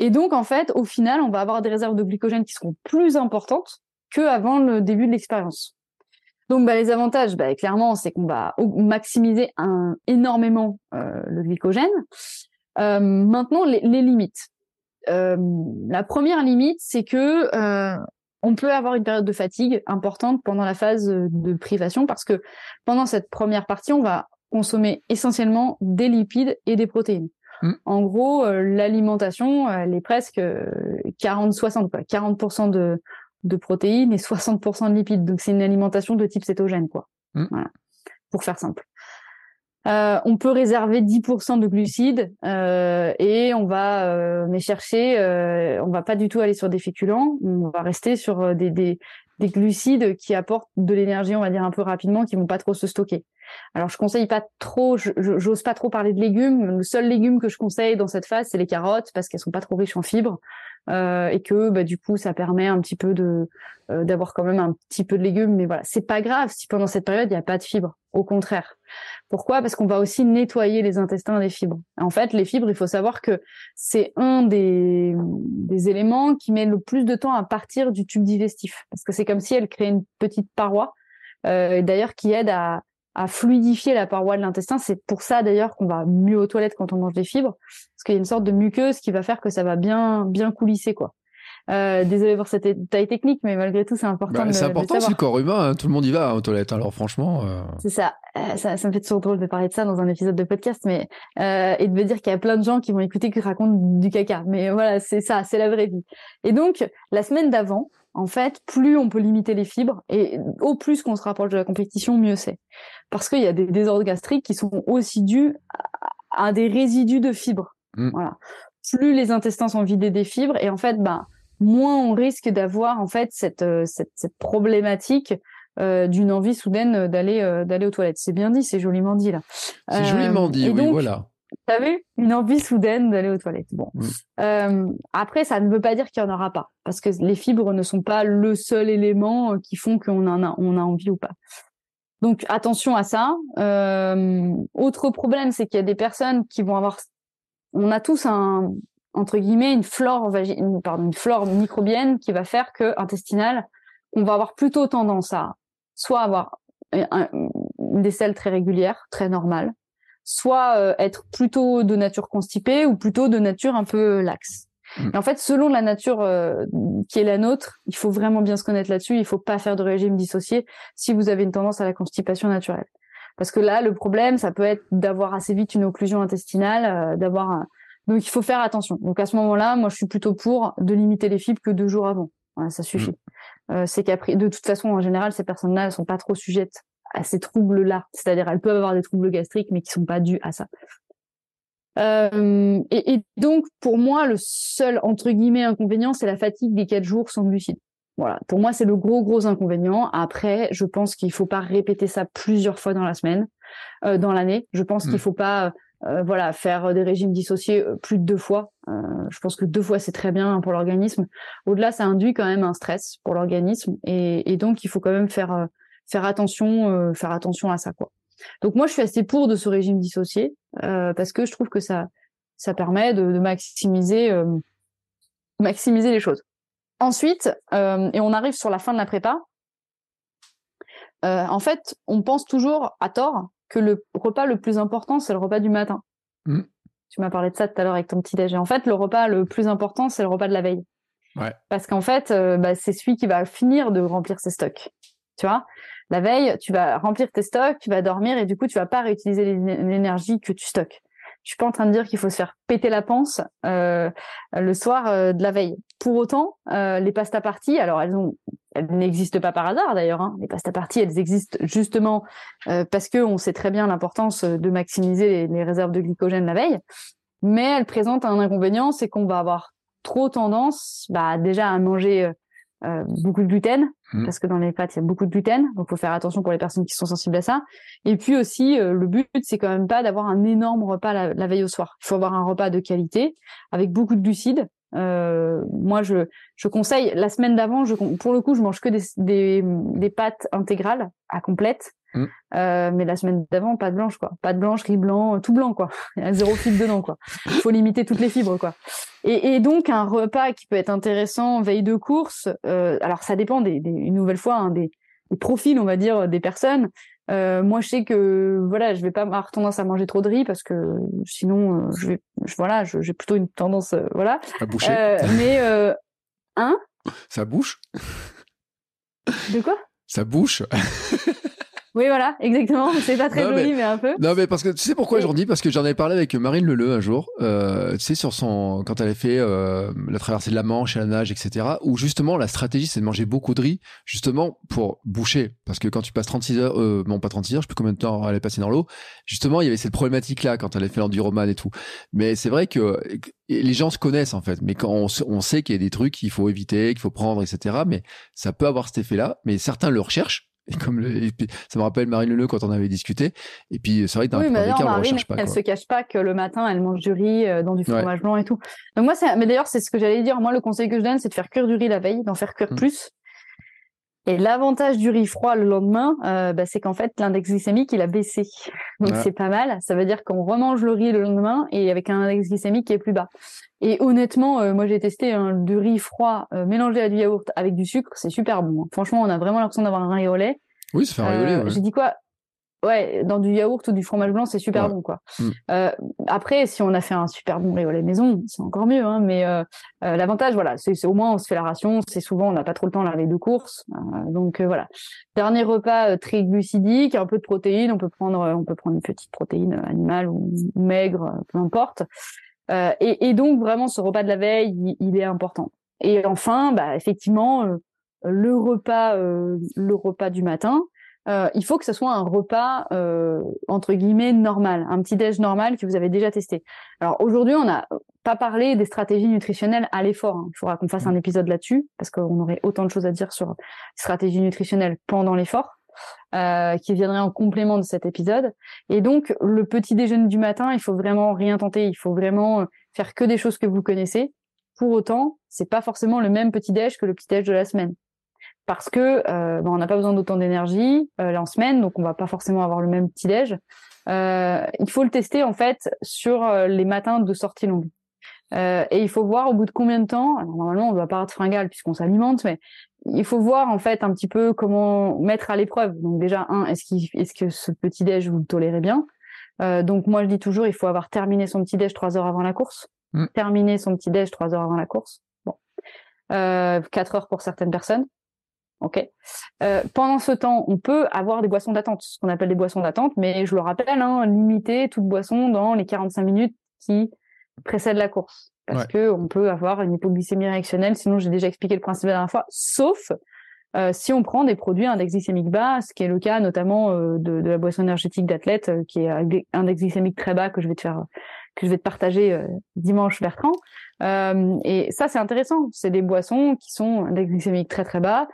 Et donc, en fait, au final, on va avoir des réserves de glycogène qui seront plus importantes qu'avant le début de l'expérience. Donc, bah, les avantages, bah, clairement, c'est qu'on va maximiser énormément euh, le glycogène. Euh, maintenant, les, limites. Euh, la première limite, c'est que on peut avoir une période de fatigue importante pendant la phase de privation parce que pendant cette première partie, on va consommer essentiellement des lipides et des protéines. Mm. En gros, euh, l'alimentation, elle est presque 40-60, 40% de, de protéines et 60% de lipides. Donc c'est une alimentation de type cétogène, quoi. Mm. Voilà. Pour faire simple. Euh, on peut réserver 10% de glucides euh, et on va euh, mais chercher, euh, on va pas du tout aller sur des féculents, on va rester sur euh, des, des, des glucides qui apportent de l'énergie, on va dire un peu rapidement, qui vont pas trop se stocker. Alors je conseille pas trop, j'ose pas trop parler de légumes. Le seul légume que je conseille dans cette phase, c'est les carottes parce qu'elles sont pas trop riches en fibres. Euh, et que bah, du coup ça permet un petit peu de euh, d'avoir quand même un petit peu de légumes. Mais voilà c'est pas grave si pendant cette période il n'y a pas de fibres au contraire. Pourquoi? Parce qu'on va aussi nettoyer les intestins des fibres. En fait les fibres il faut savoir que c'est un des des éléments qui met le plus de temps à partir du tube digestif. Parce que c'est comme si elle créait une petite paroi euh, d'ailleurs qui aide à à fluidifier la paroi de l'intestin. C'est pour ça d'ailleurs qu'on va mieux aux toilettes quand on mange des fibres, parce qu'il y a une sorte de muqueuse qui va faire que ça va bien bien coulisser quoi. Euh, désolé pour cette taille technique, mais malgré tout, c'est important. Bah, c'est important, c'est le corps humain. Hein. Tout le monde y va hein, aux toilettes. Alors franchement. Euh... C'est ça. Euh, ça. ça. me fait toujours drôle de parler de ça dans un épisode de podcast, mais euh, et de me dire qu'il y a plein de gens qui vont écouter qui racontent du caca. Mais voilà, c'est ça, c'est la vraie vie. Et donc, la semaine d'avant, en fait, plus on peut limiter les fibres et au plus qu'on se rapproche de la compétition, mieux c'est. Parce qu'il y a des désordres gastriques qui sont aussi dus à, des résidus de fibres. Mm. Voilà. Plus les intestins sont vidés des fibres et en fait, bah, moins on risque d'avoir en fait cette, euh, cette, cette problématique euh, d'une envie soudaine d'aller euh, d'aller aux toilettes. C'est bien dit, c'est joliment dit là. C'est joliment dit, oui, voilà. T'as vu? Une envie soudaine d'aller aux toilettes. Bon. Mm. Euh, après, ça ne veut pas dire qu'il n'y en aura pas, parce que les fibres ne sont pas le seul élément qui font qu'on en a, on a envie ou pas. Donc attention à ça. Euh, autre problème, c'est qu'il y a des personnes qui vont avoir. On a tous un entre guillemets une flore une, pardon, une flore microbienne qui va faire que intestinale, on va avoir plutôt tendance à soit avoir des selles très régulières, très normales, soit euh, être plutôt de nature constipée ou plutôt de nature un peu laxe. Mm. Et en fait, selon la nature euh, qui est la nôtre, il faut vraiment bien se connaître là-dessus. Il faut pas faire de régime dissocié si vous avez une tendance à la constipation naturelle. Parce que là, le problème, ça peut être d'avoir assez vite une occlusion intestinale, euh, d'avoir donc il faut faire attention. Donc à ce moment-là, moi je suis plutôt pour de limiter les fibres que deux jours avant. Voilà, ça suffit. Mm. c'est qu'après, de toute façon, en général, ces personnes-là, elles sont pas trop sujettes à ces troubles-là. C'est-à-dire, elles peuvent avoir des troubles gastriques, mais qui sont pas dus à ça. Euh, et, et, donc, pour moi, le seul entre guillemets inconvénient, c'est la fatigue des quatre jours sans glucides. Voilà. Pour moi, c'est le gros gros inconvénient. Après, je pense qu'il faut pas répéter ça plusieurs fois dans la semaine, euh, dans l'année. Je pense qu'il mmh. faut pas, euh, voilà, faire des régimes dissociés plus de deux fois. Euh, je pense que deux fois c'est très bien pour l'organisme. Au-delà, ça induit quand même un stress pour l'organisme, et, et, donc il faut quand même faire faire attention, euh, faire attention à ça, quoi. Donc moi, je suis assez pour de ce régime dissocié euh, parce que je trouve que ça, ça permet de, de maximiser, euh, maximiser les choses. Ensuite, et on arrive sur la fin de la prépa. en fait, on pense toujours à tort que le repas le plus important, c'est le repas du matin. Mmh. Tu m'as parlé de ça tout à l'heure avec ton petit déjeuner. En fait, le repas le plus important, c'est le repas de la veille. Ouais. Parce qu'en fait, bah, c'est celui qui va finir de remplir ses stocks. Tu vois? La veille, tu vas remplir tes stocks, tu vas dormir et du coup, tu vas pas réutiliser l'énergie que tu stockes. Je suis pas en train de dire qu'il faut se faire péter la panse euh, le soir euh, de la veille. Pour autant, euh, les pasta parties, alors elles n'existent pas par hasard d'ailleurs. Hein. Les pasta parties, elles existent justement parce que on sait très bien l'importance de maximiser les, réserves de glycogène la veille. Mais elles présentent un inconvénient, c'est qu'on va avoir trop tendance, bah, déjà à manger euh, beaucoup de gluten, mmh. parce que dans les pâtes, il y a beaucoup de gluten, donc faut faire attention pour les personnes qui sont sensibles à ça. Et puis aussi, euh, le but, c'est quand même pas d'avoir un énorme repas la, veille au soir. Il faut avoir un repas de qualité, avec beaucoup de glucides. Euh, moi, je, je conseille, la semaine d'avant, je, pour le coup, je mange que des, des, des pâtes intégrales à complète, Mm. Euh, mais la semaine d'avant, pas de blanche, quoi. Pas de blanche, riz blanc, tout blanc, quoi. Il y a zéro fibre dedans, quoi. Il faut limiter toutes les fibres, quoi. Et, et, donc, un repas qui peut être intéressant veille de course, euh, alors ça dépend des, des, une nouvelle fois, hein, des, des, profils, on va dire, des personnes. Euh, moi, je sais que voilà, je vais pas avoir tendance à manger trop de riz parce que sinon, euh, je vais, je, voilà, j'ai plutôt une tendance, euh, voilà. À boucher. mais hein? Ça bouche? De quoi? Ça bouche? Oui, voilà, exactement. C'est pas très joli, mais... un peu. Non, mais parce que tu sais pourquoi j'en dis? Parce que j'en ai parlé avec Marine Leleu un jour. Euh, tu sais, sur son quand elle a fait euh, la traversée de la Manche, à la nage, etc. Où justement la stratégie, c'est de manger beaucoup de riz, justement pour boucher. Parce que quand tu passes 36 heures, euh, non pas 36 heures, je sais plus combien de temps elle est passée dans l'eau. Justement, il y avait cette problématique-là quand elle a fait l'enduroman et tout. Mais c'est vrai que les gens se connaissent en fait. Mais quand on, on sait qu'il y a des trucs qu'il faut éviter, qu'il faut prendre, etc. Mais ça peut avoir cet effet-là. Mais certains le recherchent et comme ça me rappelle Marine Leleu quand on avait discuté. Et puis c'est vrai que dans oui, mais cas, on recherche pas. Elle se cache pas que le matin elle mange du riz euh, dans du fromage blanc et tout. Donc moi, mais d'ailleurs c'est ce que j'allais dire. Moi, le conseil que je donne, c'est de faire cuire du riz la veille, d'en faire cuire mmh. plus et l'avantage du riz froid le lendemain, euh, bah, c'est qu'en fait l'index glycémique il a baissé, donc c'est pas mal. Ça veut dire qu'on remange le riz le lendemain et avec un index glycémique qui est plus bas. Et honnêtement, euh, moi j'ai testé un du riz froid euh, mélangé à du yaourt avec du sucre, c'est super bon. Hein. Franchement, on a vraiment l'impression d'avoir un riz au lait. Oui, ça fait rigoler. Ouais. J'ai dit quoi? Ouais, dans du yaourt ou du fromage blanc, c'est super bon, quoi. Mm. Euh, après, si on a fait un super bon riz au lait maison, c'est encore mieux. Hein, mais euh, euh, l'avantage, voilà, c'est au moins on se fait la ration. C'est souvent on n'a pas trop le temps la veille de course, donc voilà. Dernier repas très glucidique, un peu de protéines. On peut prendre, on peut prendre une petite protéine animale ou maigre, peu importe. Et, et, donc vraiment, ce repas de la veille, il, il est important. Et enfin, bah effectivement, le repas, le repas du matin euh, il faut que ce soit un repas euh, entre guillemets normal, un petit déj normal que vous avez déjà testé. Alors aujourd'hui, on n'a pas parlé des stratégies nutritionnelles à l'effort. Hein. Il faudra qu'on fasse un épisode là-dessus parce qu'on aurait autant de choses à dire sur les stratégies nutritionnelles pendant l'effort. Euh, qui viendrait en complément de cet épisode. Et donc, le petit déjeuner du matin, il faut vraiment rien tenter. Il faut vraiment faire que des choses que vous connaissez. Pour autant, c'est pas forcément le même petit déj que le petit déj de la semaine parce que euh, on n'a pas besoin d'autant d'énergie euh, en semaine, donc on va pas forcément avoir le même petit déj. Euh, il faut le tester en fait sur les matins de sortie longue. Et il faut voir au bout de combien de temps. Alors, normalement, on doit pas être fringal puisqu'on s'alimente, mais il faut voir en fait un petit peu comment mettre à l'épreuve. Donc déjà, un, est-ce que ce petit déj vous le tolérez bien? Donc moi, je dis toujours, il faut avoir terminé son petit déj trois heures avant la course. Mm. Terminer son petit déj trois heures avant la course. Bon, quatre heures pour certaines personnes. Ok. Euh, pendant ce temps, on peut avoir des boissons d'attente, ce qu'on appelle des boissons d'attente, mais je le rappelle, hein, limiter toute boisson dans les 45 minutes qui précèdent la course, parce que on peut avoir une hypoglycémie réactionnelle. Sinon, j'ai déjà expliqué le principe la dernière fois, sauf euh, si on prend des produits index glycémique bas, ce qui est le cas notamment euh, de, de, la boisson énergétique d'athlète, euh, qui est index glycémique très bas que je vais te faire, que je vais te partager euh, dimanche, Bertrand. et ça, c'est intéressant. C'est des boissons qui sont index glycémique très très bas,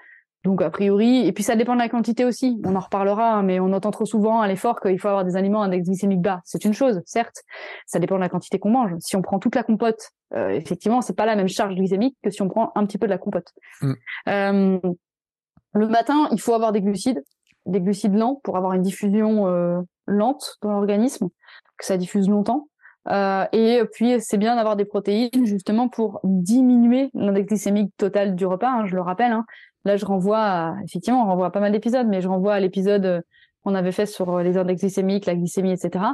donc a priori, et puis ça dépend de la quantité aussi. On en reparlera, hein, mais on entend trop souvent à l'effort qu'il faut avoir des aliments à index glycémique bas. C'est une chose, certes. Ça dépend de la quantité qu'on mange. Si on prend toute la compote, euh, effectivement, c'est pas la même charge glycémique que si on prend un petit peu de la compote. Mm. Euh, le matin, il faut avoir des glucides, des glucides lents pour avoir une diffusion euh, lente dans l'organisme, que ça diffuse longtemps. Euh, et puis c'est bien d'avoir des protéines justement pour diminuer l'index glycémique total du repas. Hein, je le rappelle, hein, Là, je renvoie effectivement, on renvoie à pas mal d'épisodes, mais je renvoie à l'épisode euh, qu'on avait fait sur euh, les index glycémiques, la glycémie, etc.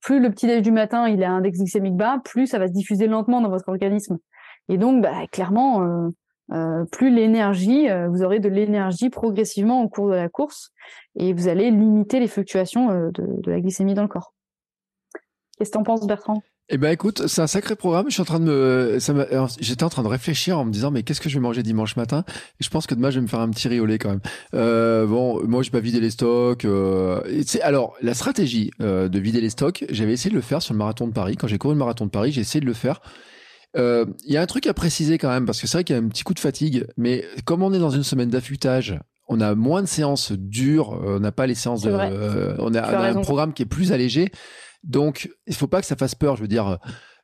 Plus le petit déj du matin, il a un index glycémique bas, plus ça va se diffuser lentement dans votre organisme. Et donc, bah, clairement, euh, plus l'énergie, vous aurez de l'énergie progressivement au cours de la course, et vous allez limiter les fluctuations de, de, la glycémie dans le corps. Qu'est-ce que t'en penses, Bertrand? Eh ben écoute, c'est un sacré programme. Je suis en train de me, ça j'étais en train de réfléchir en me disant mais qu'est-ce que je vais manger dimanche matin? Et je pense que demain je vais me faire un petit riz au lait quand même. Euh, bon, moi je vais pas vider les stocks. Euh, alors la stratégie euh, de vider les stocks, j'avais essayé de le faire sur le marathon de Paris. Quand j'ai couru le marathon de Paris, j'ai essayé de le faire. Euh, Il y a un truc à préciser quand même parce que c'est vrai qu'il y a un petit coup de fatigue, mais comme on est dans une semaine d'affûtage, on a moins de séances dures, euh, on n'a pas les séances de, euh, on a, on a un programme qui est plus allégé. Donc, il faut pas que ça fasse peur. Je veux dire,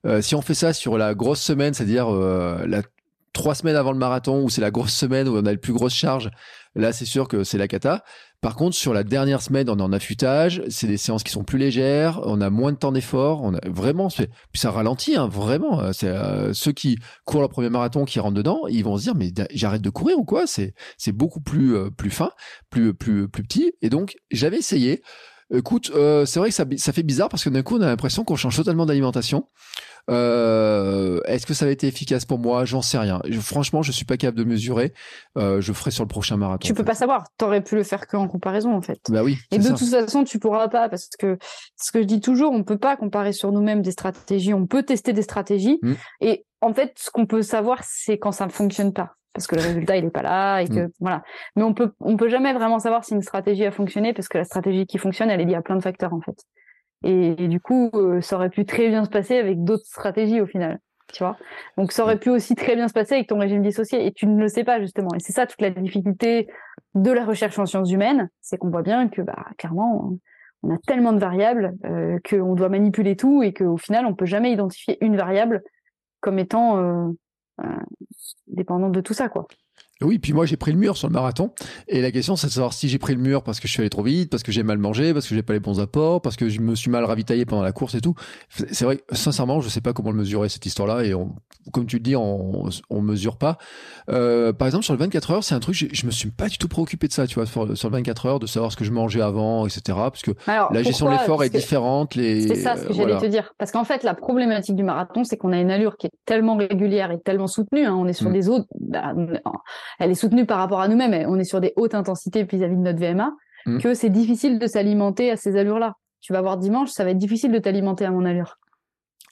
euh, si on fait ça sur la grosse semaine, c'est-à-dire euh, la trois semaines avant le marathon, où c'est la grosse semaine où on a le plus grosse charge, là, c'est sûr que c'est la cata. Par contre, sur la dernière semaine, on est en affûtage, c'est des séances qui sont plus légères, on a moins de temps d'effort, on a vraiment, puis ça ralentit, hein, vraiment. C'est euh, ceux qui courent le premier marathon, qui rentrent dedans, ils vont se dire mais j'arrête de courir ou quoi? C'est c'est beaucoup plus euh, plus fin, plus plus plus petit. Et donc j'avais essayé. Écoute, euh, c'est vrai que ça, ça fait bizarre parce que d'un coup, on a l'impression qu'on change totalement d'alimentation. Euh, Est-ce que ça a été efficace pour moi? J'en sais rien. Je, franchement, je suis pas capable de mesurer. Euh, je ferai sur le prochain marathon. Tu peux pas savoir. T'aurais pu le faire qu'en comparaison, en fait. Bah oui. Et de ça. toute façon, tu pourras pas parce que ce que je dis toujours, on peut pas comparer sur nous-mêmes des stratégies. On peut tester des stratégies. Mm. Et en fait, ce qu'on peut savoir, c'est quand ça ne fonctionne pas. Parce que le résultat, il est pas là et que, Mm. voilà. Mais on peut, on peut jamais vraiment savoir si une stratégie a fonctionné parce que la stratégie qui fonctionne, elle est liée à plein de facteurs, en fait. Et, et du coup, euh, ça aurait pu très bien se passer avec d'autres stratégies au final. Tu vois Donc, ça aurait pu aussi très bien se passer avec ton régime dissocié et tu ne le sais pas, justement. Et c'est ça toute la difficulté de la recherche en sciences humaines, c'est qu'on voit bien que, bah, clairement, on a tellement de variables euh, qu'on doit manipuler tout et qu'au final, on peut jamais identifier une variable comme étant euh, dépendante de tout ça, quoi. Oui, puis moi j'ai pris le mur sur le marathon et la question c'est de savoir si j'ai pris le mur parce que je suis allé trop vite, parce que j'ai mal mangé, parce que j'ai pas les bons apports, parce que je me suis mal ravitaillé pendant la course et tout. C'est vrai, sincèrement, je sais pas comment le mesurer cette histoire-là et on, comme tu le dis, on, on mesure pas. Euh, par exemple, sur le 24 heures, c'est un truc, je, je me suis pas du tout préoccupé de ça, tu vois, sur, sur le 24 heures, de savoir ce que je mangeais avant, etc. Parce que Alors, la gestion de l'effort est différente. Les, C'est ça ce que j'allais te dire. Parce qu'en fait, la problématique du marathon, c'est qu'on a une allure qui est tellement régulière et tellement soutenue. hein. On est sur Mm. des bah, elle est soutenue par rapport à nous-mêmes. On est sur des hautes intensités vis-à-vis de notre VMA, Mm. que c'est difficile de s'alimenter à ces allures-là. Tu vas voir dimanche, ça va être difficile de t'alimenter à mon allure.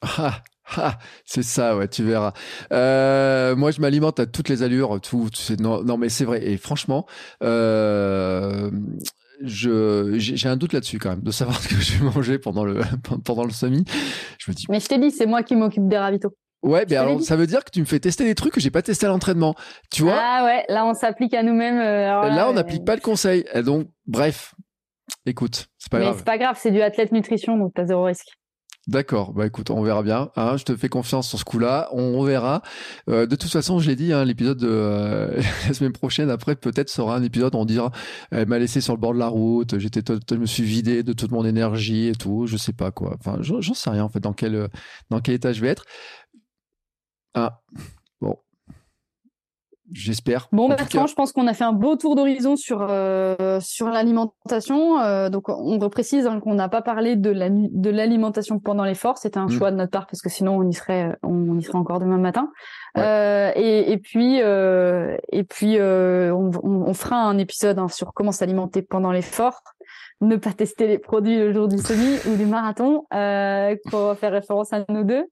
Ah, ah, c'est ça, ouais, tu verras. Euh, moi, je m'alimente à toutes les allures, tout. non, non, mais c'est vrai. Et franchement, euh, je j'ai j'ai un doute là-dessus quand même, de savoir ce que je vais manger pendant le pendant le semi. Je me dis, Mais je t'ai dit, c'est moi qui m'occupe des ravitaux. Ouais, mais t'avais alors ça veut dire que tu me fais tester des trucs que j'ai pas testé à l'entraînement. Tu vois, ah ouais, là on s'applique à nous-mêmes. euh, là, on euh, n'applique pas le conseil. Et donc, bref, écoute, c'est pas Mais grave. c'est pas grave, c'est du athlète nutrition, donc t'as zéro risque. D'accord, bah écoute, on verra bien. Hein, je te fais confiance sur ce coup-là, on, on verra. Euh, de toute façon, je l'ai dit, hein, l'épisode de euh, la semaine prochaine, après peut-être sera un épisode où on dira, elle m'a laissé sur le bord de la route, j'étais, je me suis vidé de toute mon énergie et tout, je sais pas quoi. Enfin, j'en sais rien en fait dans quel euh, dans quel état je vais être. Ah, bon, j'espère. Bon, Bertrand, je pense qu'on a fait un beau tour d'horizon sur euh, sur l'alimentation. Euh, donc, on reprécise hein, qu'on n'a pas parlé de la nu- de l'alimentation pendant l'effort. C'était un Mm. choix de notre part parce que sinon on y serait on y serait encore demain matin. Ouais. Euh, et, et puis et puis on, on, on fera un épisode hein, sur comment s'alimenter pendant l'effort. Ne pas tester les produits le jour du semi ou du marathon pour faire référence à nous deux.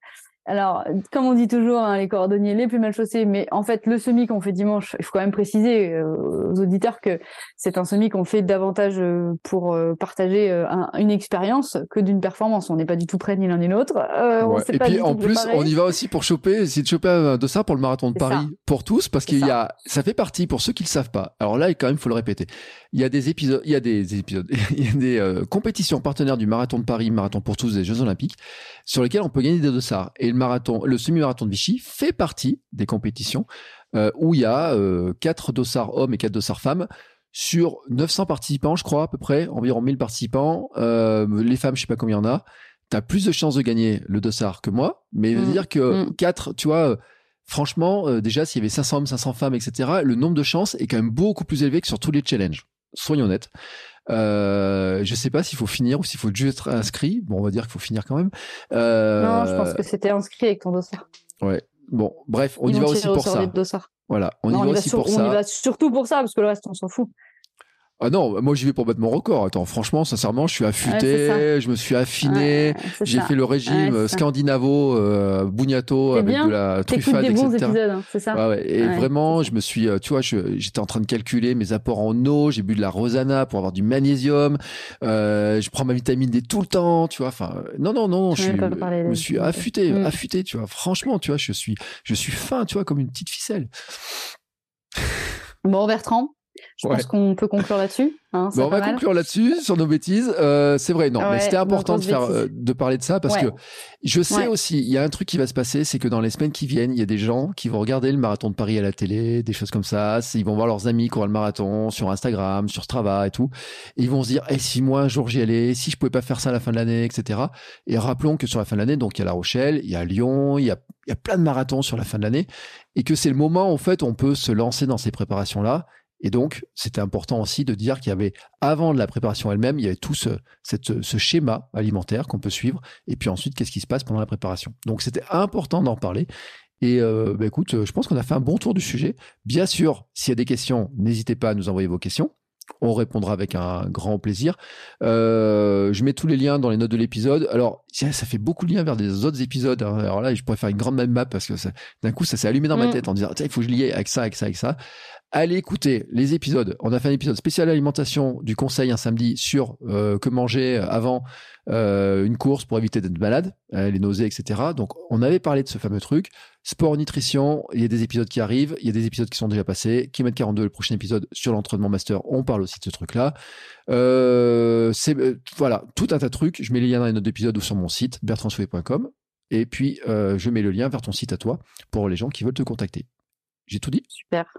Alors, comme on dit toujours, hein, les cordonniers les plus mal chaussés, mais en fait, le semi qu'on fait dimanche, il faut quand même préciser euh, aux auditeurs que c'est un semi qu'on fait davantage euh, pour euh, partager un- une expérience que d'une performance. On n'est pas du tout prêts ni l'un ni l'autre. Ouais. Et pas puis en plus, préparé. on y va aussi pour choper, essayer de choper un dossard pour le marathon de Paris ça. pour tous, parce qu'il y ça. a, ça fait partie pour ceux qui le savent pas. Alors là, quand même, il faut le répéter. Il y a des épisodes, il y a des épisodes, il y a des euh, compétitions partenaires du marathon de Paris, marathon pour tous des Jeux Olympiques, sur lesquelles on peut gagner des dossards. Et le marathon, le semi-marathon de Vichy fait partie des compétitions euh, où il y a euh, quatre dossards hommes et quatre dossards femmes sur 900 participants, je crois à peu près, environ 1000 participants. Euh, les femmes, je sais pas combien il y en a. T'as plus de chances de gagner le dossard que moi, mais veut Mm. dire que Mm. quatre, tu vois, euh, franchement, euh, déjà s'il y avait 500 hommes, 500 femmes, etc., le nombre de chances est quand même beaucoup plus élevé que sur tous les challenges. Soyons honnêtes. Euh, je sais pas s'il faut finir ou s'il faut juste être inscrit. Bon, on va dire qu'il faut finir quand même. Euh, Non, je pense que c'était inscrit avec ton dossard. Ouais. Bon, bref, on Ils y va aussi pour ça. Voilà, on Non, y va y va aussi sur- pour on ça. y va surtout pour ça, parce que le reste, on s'en fout. Ah non, moi j'y vais pour battre mon record. Attends, franchement, sincèrement, je suis affûté, Ouais, je me suis affiné, Ouais, j'ai fait le régime Ouais, scandinavo, euh, bugnato avec bien, de la truffade, des bons etc. épisodes, hein, c'est ça Ouais, ouais. Et vraiment, je me suis, euh, tu vois, je- j'étais en train de calculer mes apports en eau. J'ai bu de la rosana pour avoir du magnésium. Euh, je prends ma vitamine D tout le temps, tu vois. Enfin, euh, non, non, non, je suis, je me suis affûté, Mm. affûté, tu vois. Franchement, tu vois, je suis, je suis fin, tu vois, comme une petite ficelle. Bon, Bertrand, je Ouais. pense qu'on peut conclure là-dessus. Hein, Bon, on va mal. conclure là-dessus sur nos bêtises. Euh, c'est vrai, non, mais c'était important de faire, euh, de parler de ça parce Ouais. que je sais aussi, il y a un truc qui va se passer, c'est que dans les semaines qui viennent, il y a des gens qui vont regarder le marathon de Paris à la télé, des choses comme ça. Ils vont voir leurs amis auront le marathon sur Instagram, sur Strava et tout, et ils vont se dire, eh, si moi un jour j'y allais, si je pouvais pas faire ça à la fin de l'année, etc. Et rappelons que sur la fin de l'année, donc il y a La Rochelle, il y a Lyon, il y a, il y a plein de marathons sur la fin de l'année, et que c'est le moment en fait où on peut se lancer dans ces préparations là. Et donc, c'était important aussi de dire qu'il y avait, avant de la préparation elle-même, il y avait tout ce, cette, ce schéma alimentaire qu'on peut suivre. Et puis ensuite, qu'est-ce qui se passe pendant la préparation? Donc, c'était important d'en parler. Et euh, bah, écoute, je pense qu'on a fait un bon tour du sujet. Bien sûr, s'il y a des questions, n'hésitez pas à nous envoyer vos questions. On répondra avec un grand plaisir. Euh, je mets tous les liens dans les notes de l'épisode. Alors, ça fait beaucoup de liens vers des autres épisodes. hein. Alors là, je pourrais faire une grande map parce que d'un coup, ça s'est allumé dans ma Mm. tête en disant, il faut que je lie avec ça, avec ça, avec ça. Allez écouter les épisodes. On a fait un épisode spécial alimentation du conseil un samedi sur euh, que manger avant euh, une course pour éviter d'être malade, euh, les nausées, etc. Donc, on avait parlé de ce fameux truc. Sport, nutrition, il y a des épisodes qui arrivent, il y a des épisodes qui sont déjà passés. Kilomètre 42, le prochain épisode sur l'entraînement master, on parle aussi de ce truc-là. Voilà, tout un tas de trucs. Je mets les liens dans les notes d'épisode ou sur mon site, bertrandsouet.com. Et puis, je mets le lien vers ton site à toi pour les gens qui veulent te contacter. J'ai tout dit Super.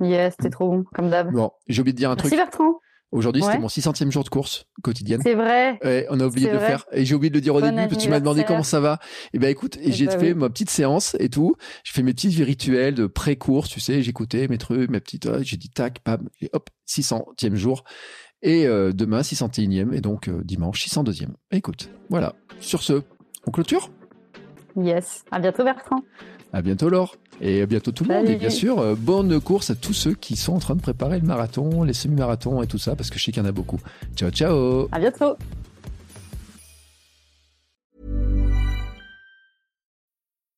Yes, c'était trop bon, comme d'hab. Bon, j'ai oublié de dire un Merci truc. Bertrand. Aujourd'hui, c'était mon 600e jour de course quotidienne. C'est vrai. Ouais, on a oublié de le faire. Et j'ai oublié de le dire au Bon début parce que tu m'as demandé comment ça va. Et ben écoute, et Eh j'ai ben fait oui. ma petite séance et tout. J'ai fait mes petits rituels de pré-course, tu sais, j'écoutais mes trucs, mes petites, j'ai dit tac, pam, et hop, 600e jour. Et euh, demain, 601e, et donc euh, dimanche, 602e. Écoute, voilà. Sur ce, on clôture? Yes. À bientôt Bertrand. À bientôt Laure. Et à bientôt tout le monde. Et bien sûr, euh, bonne course à tous ceux qui sont en train de préparer le marathon, les semi-marathons et tout ça, parce que je sais qu'il y en a beaucoup. Ciao, ciao À bientôt.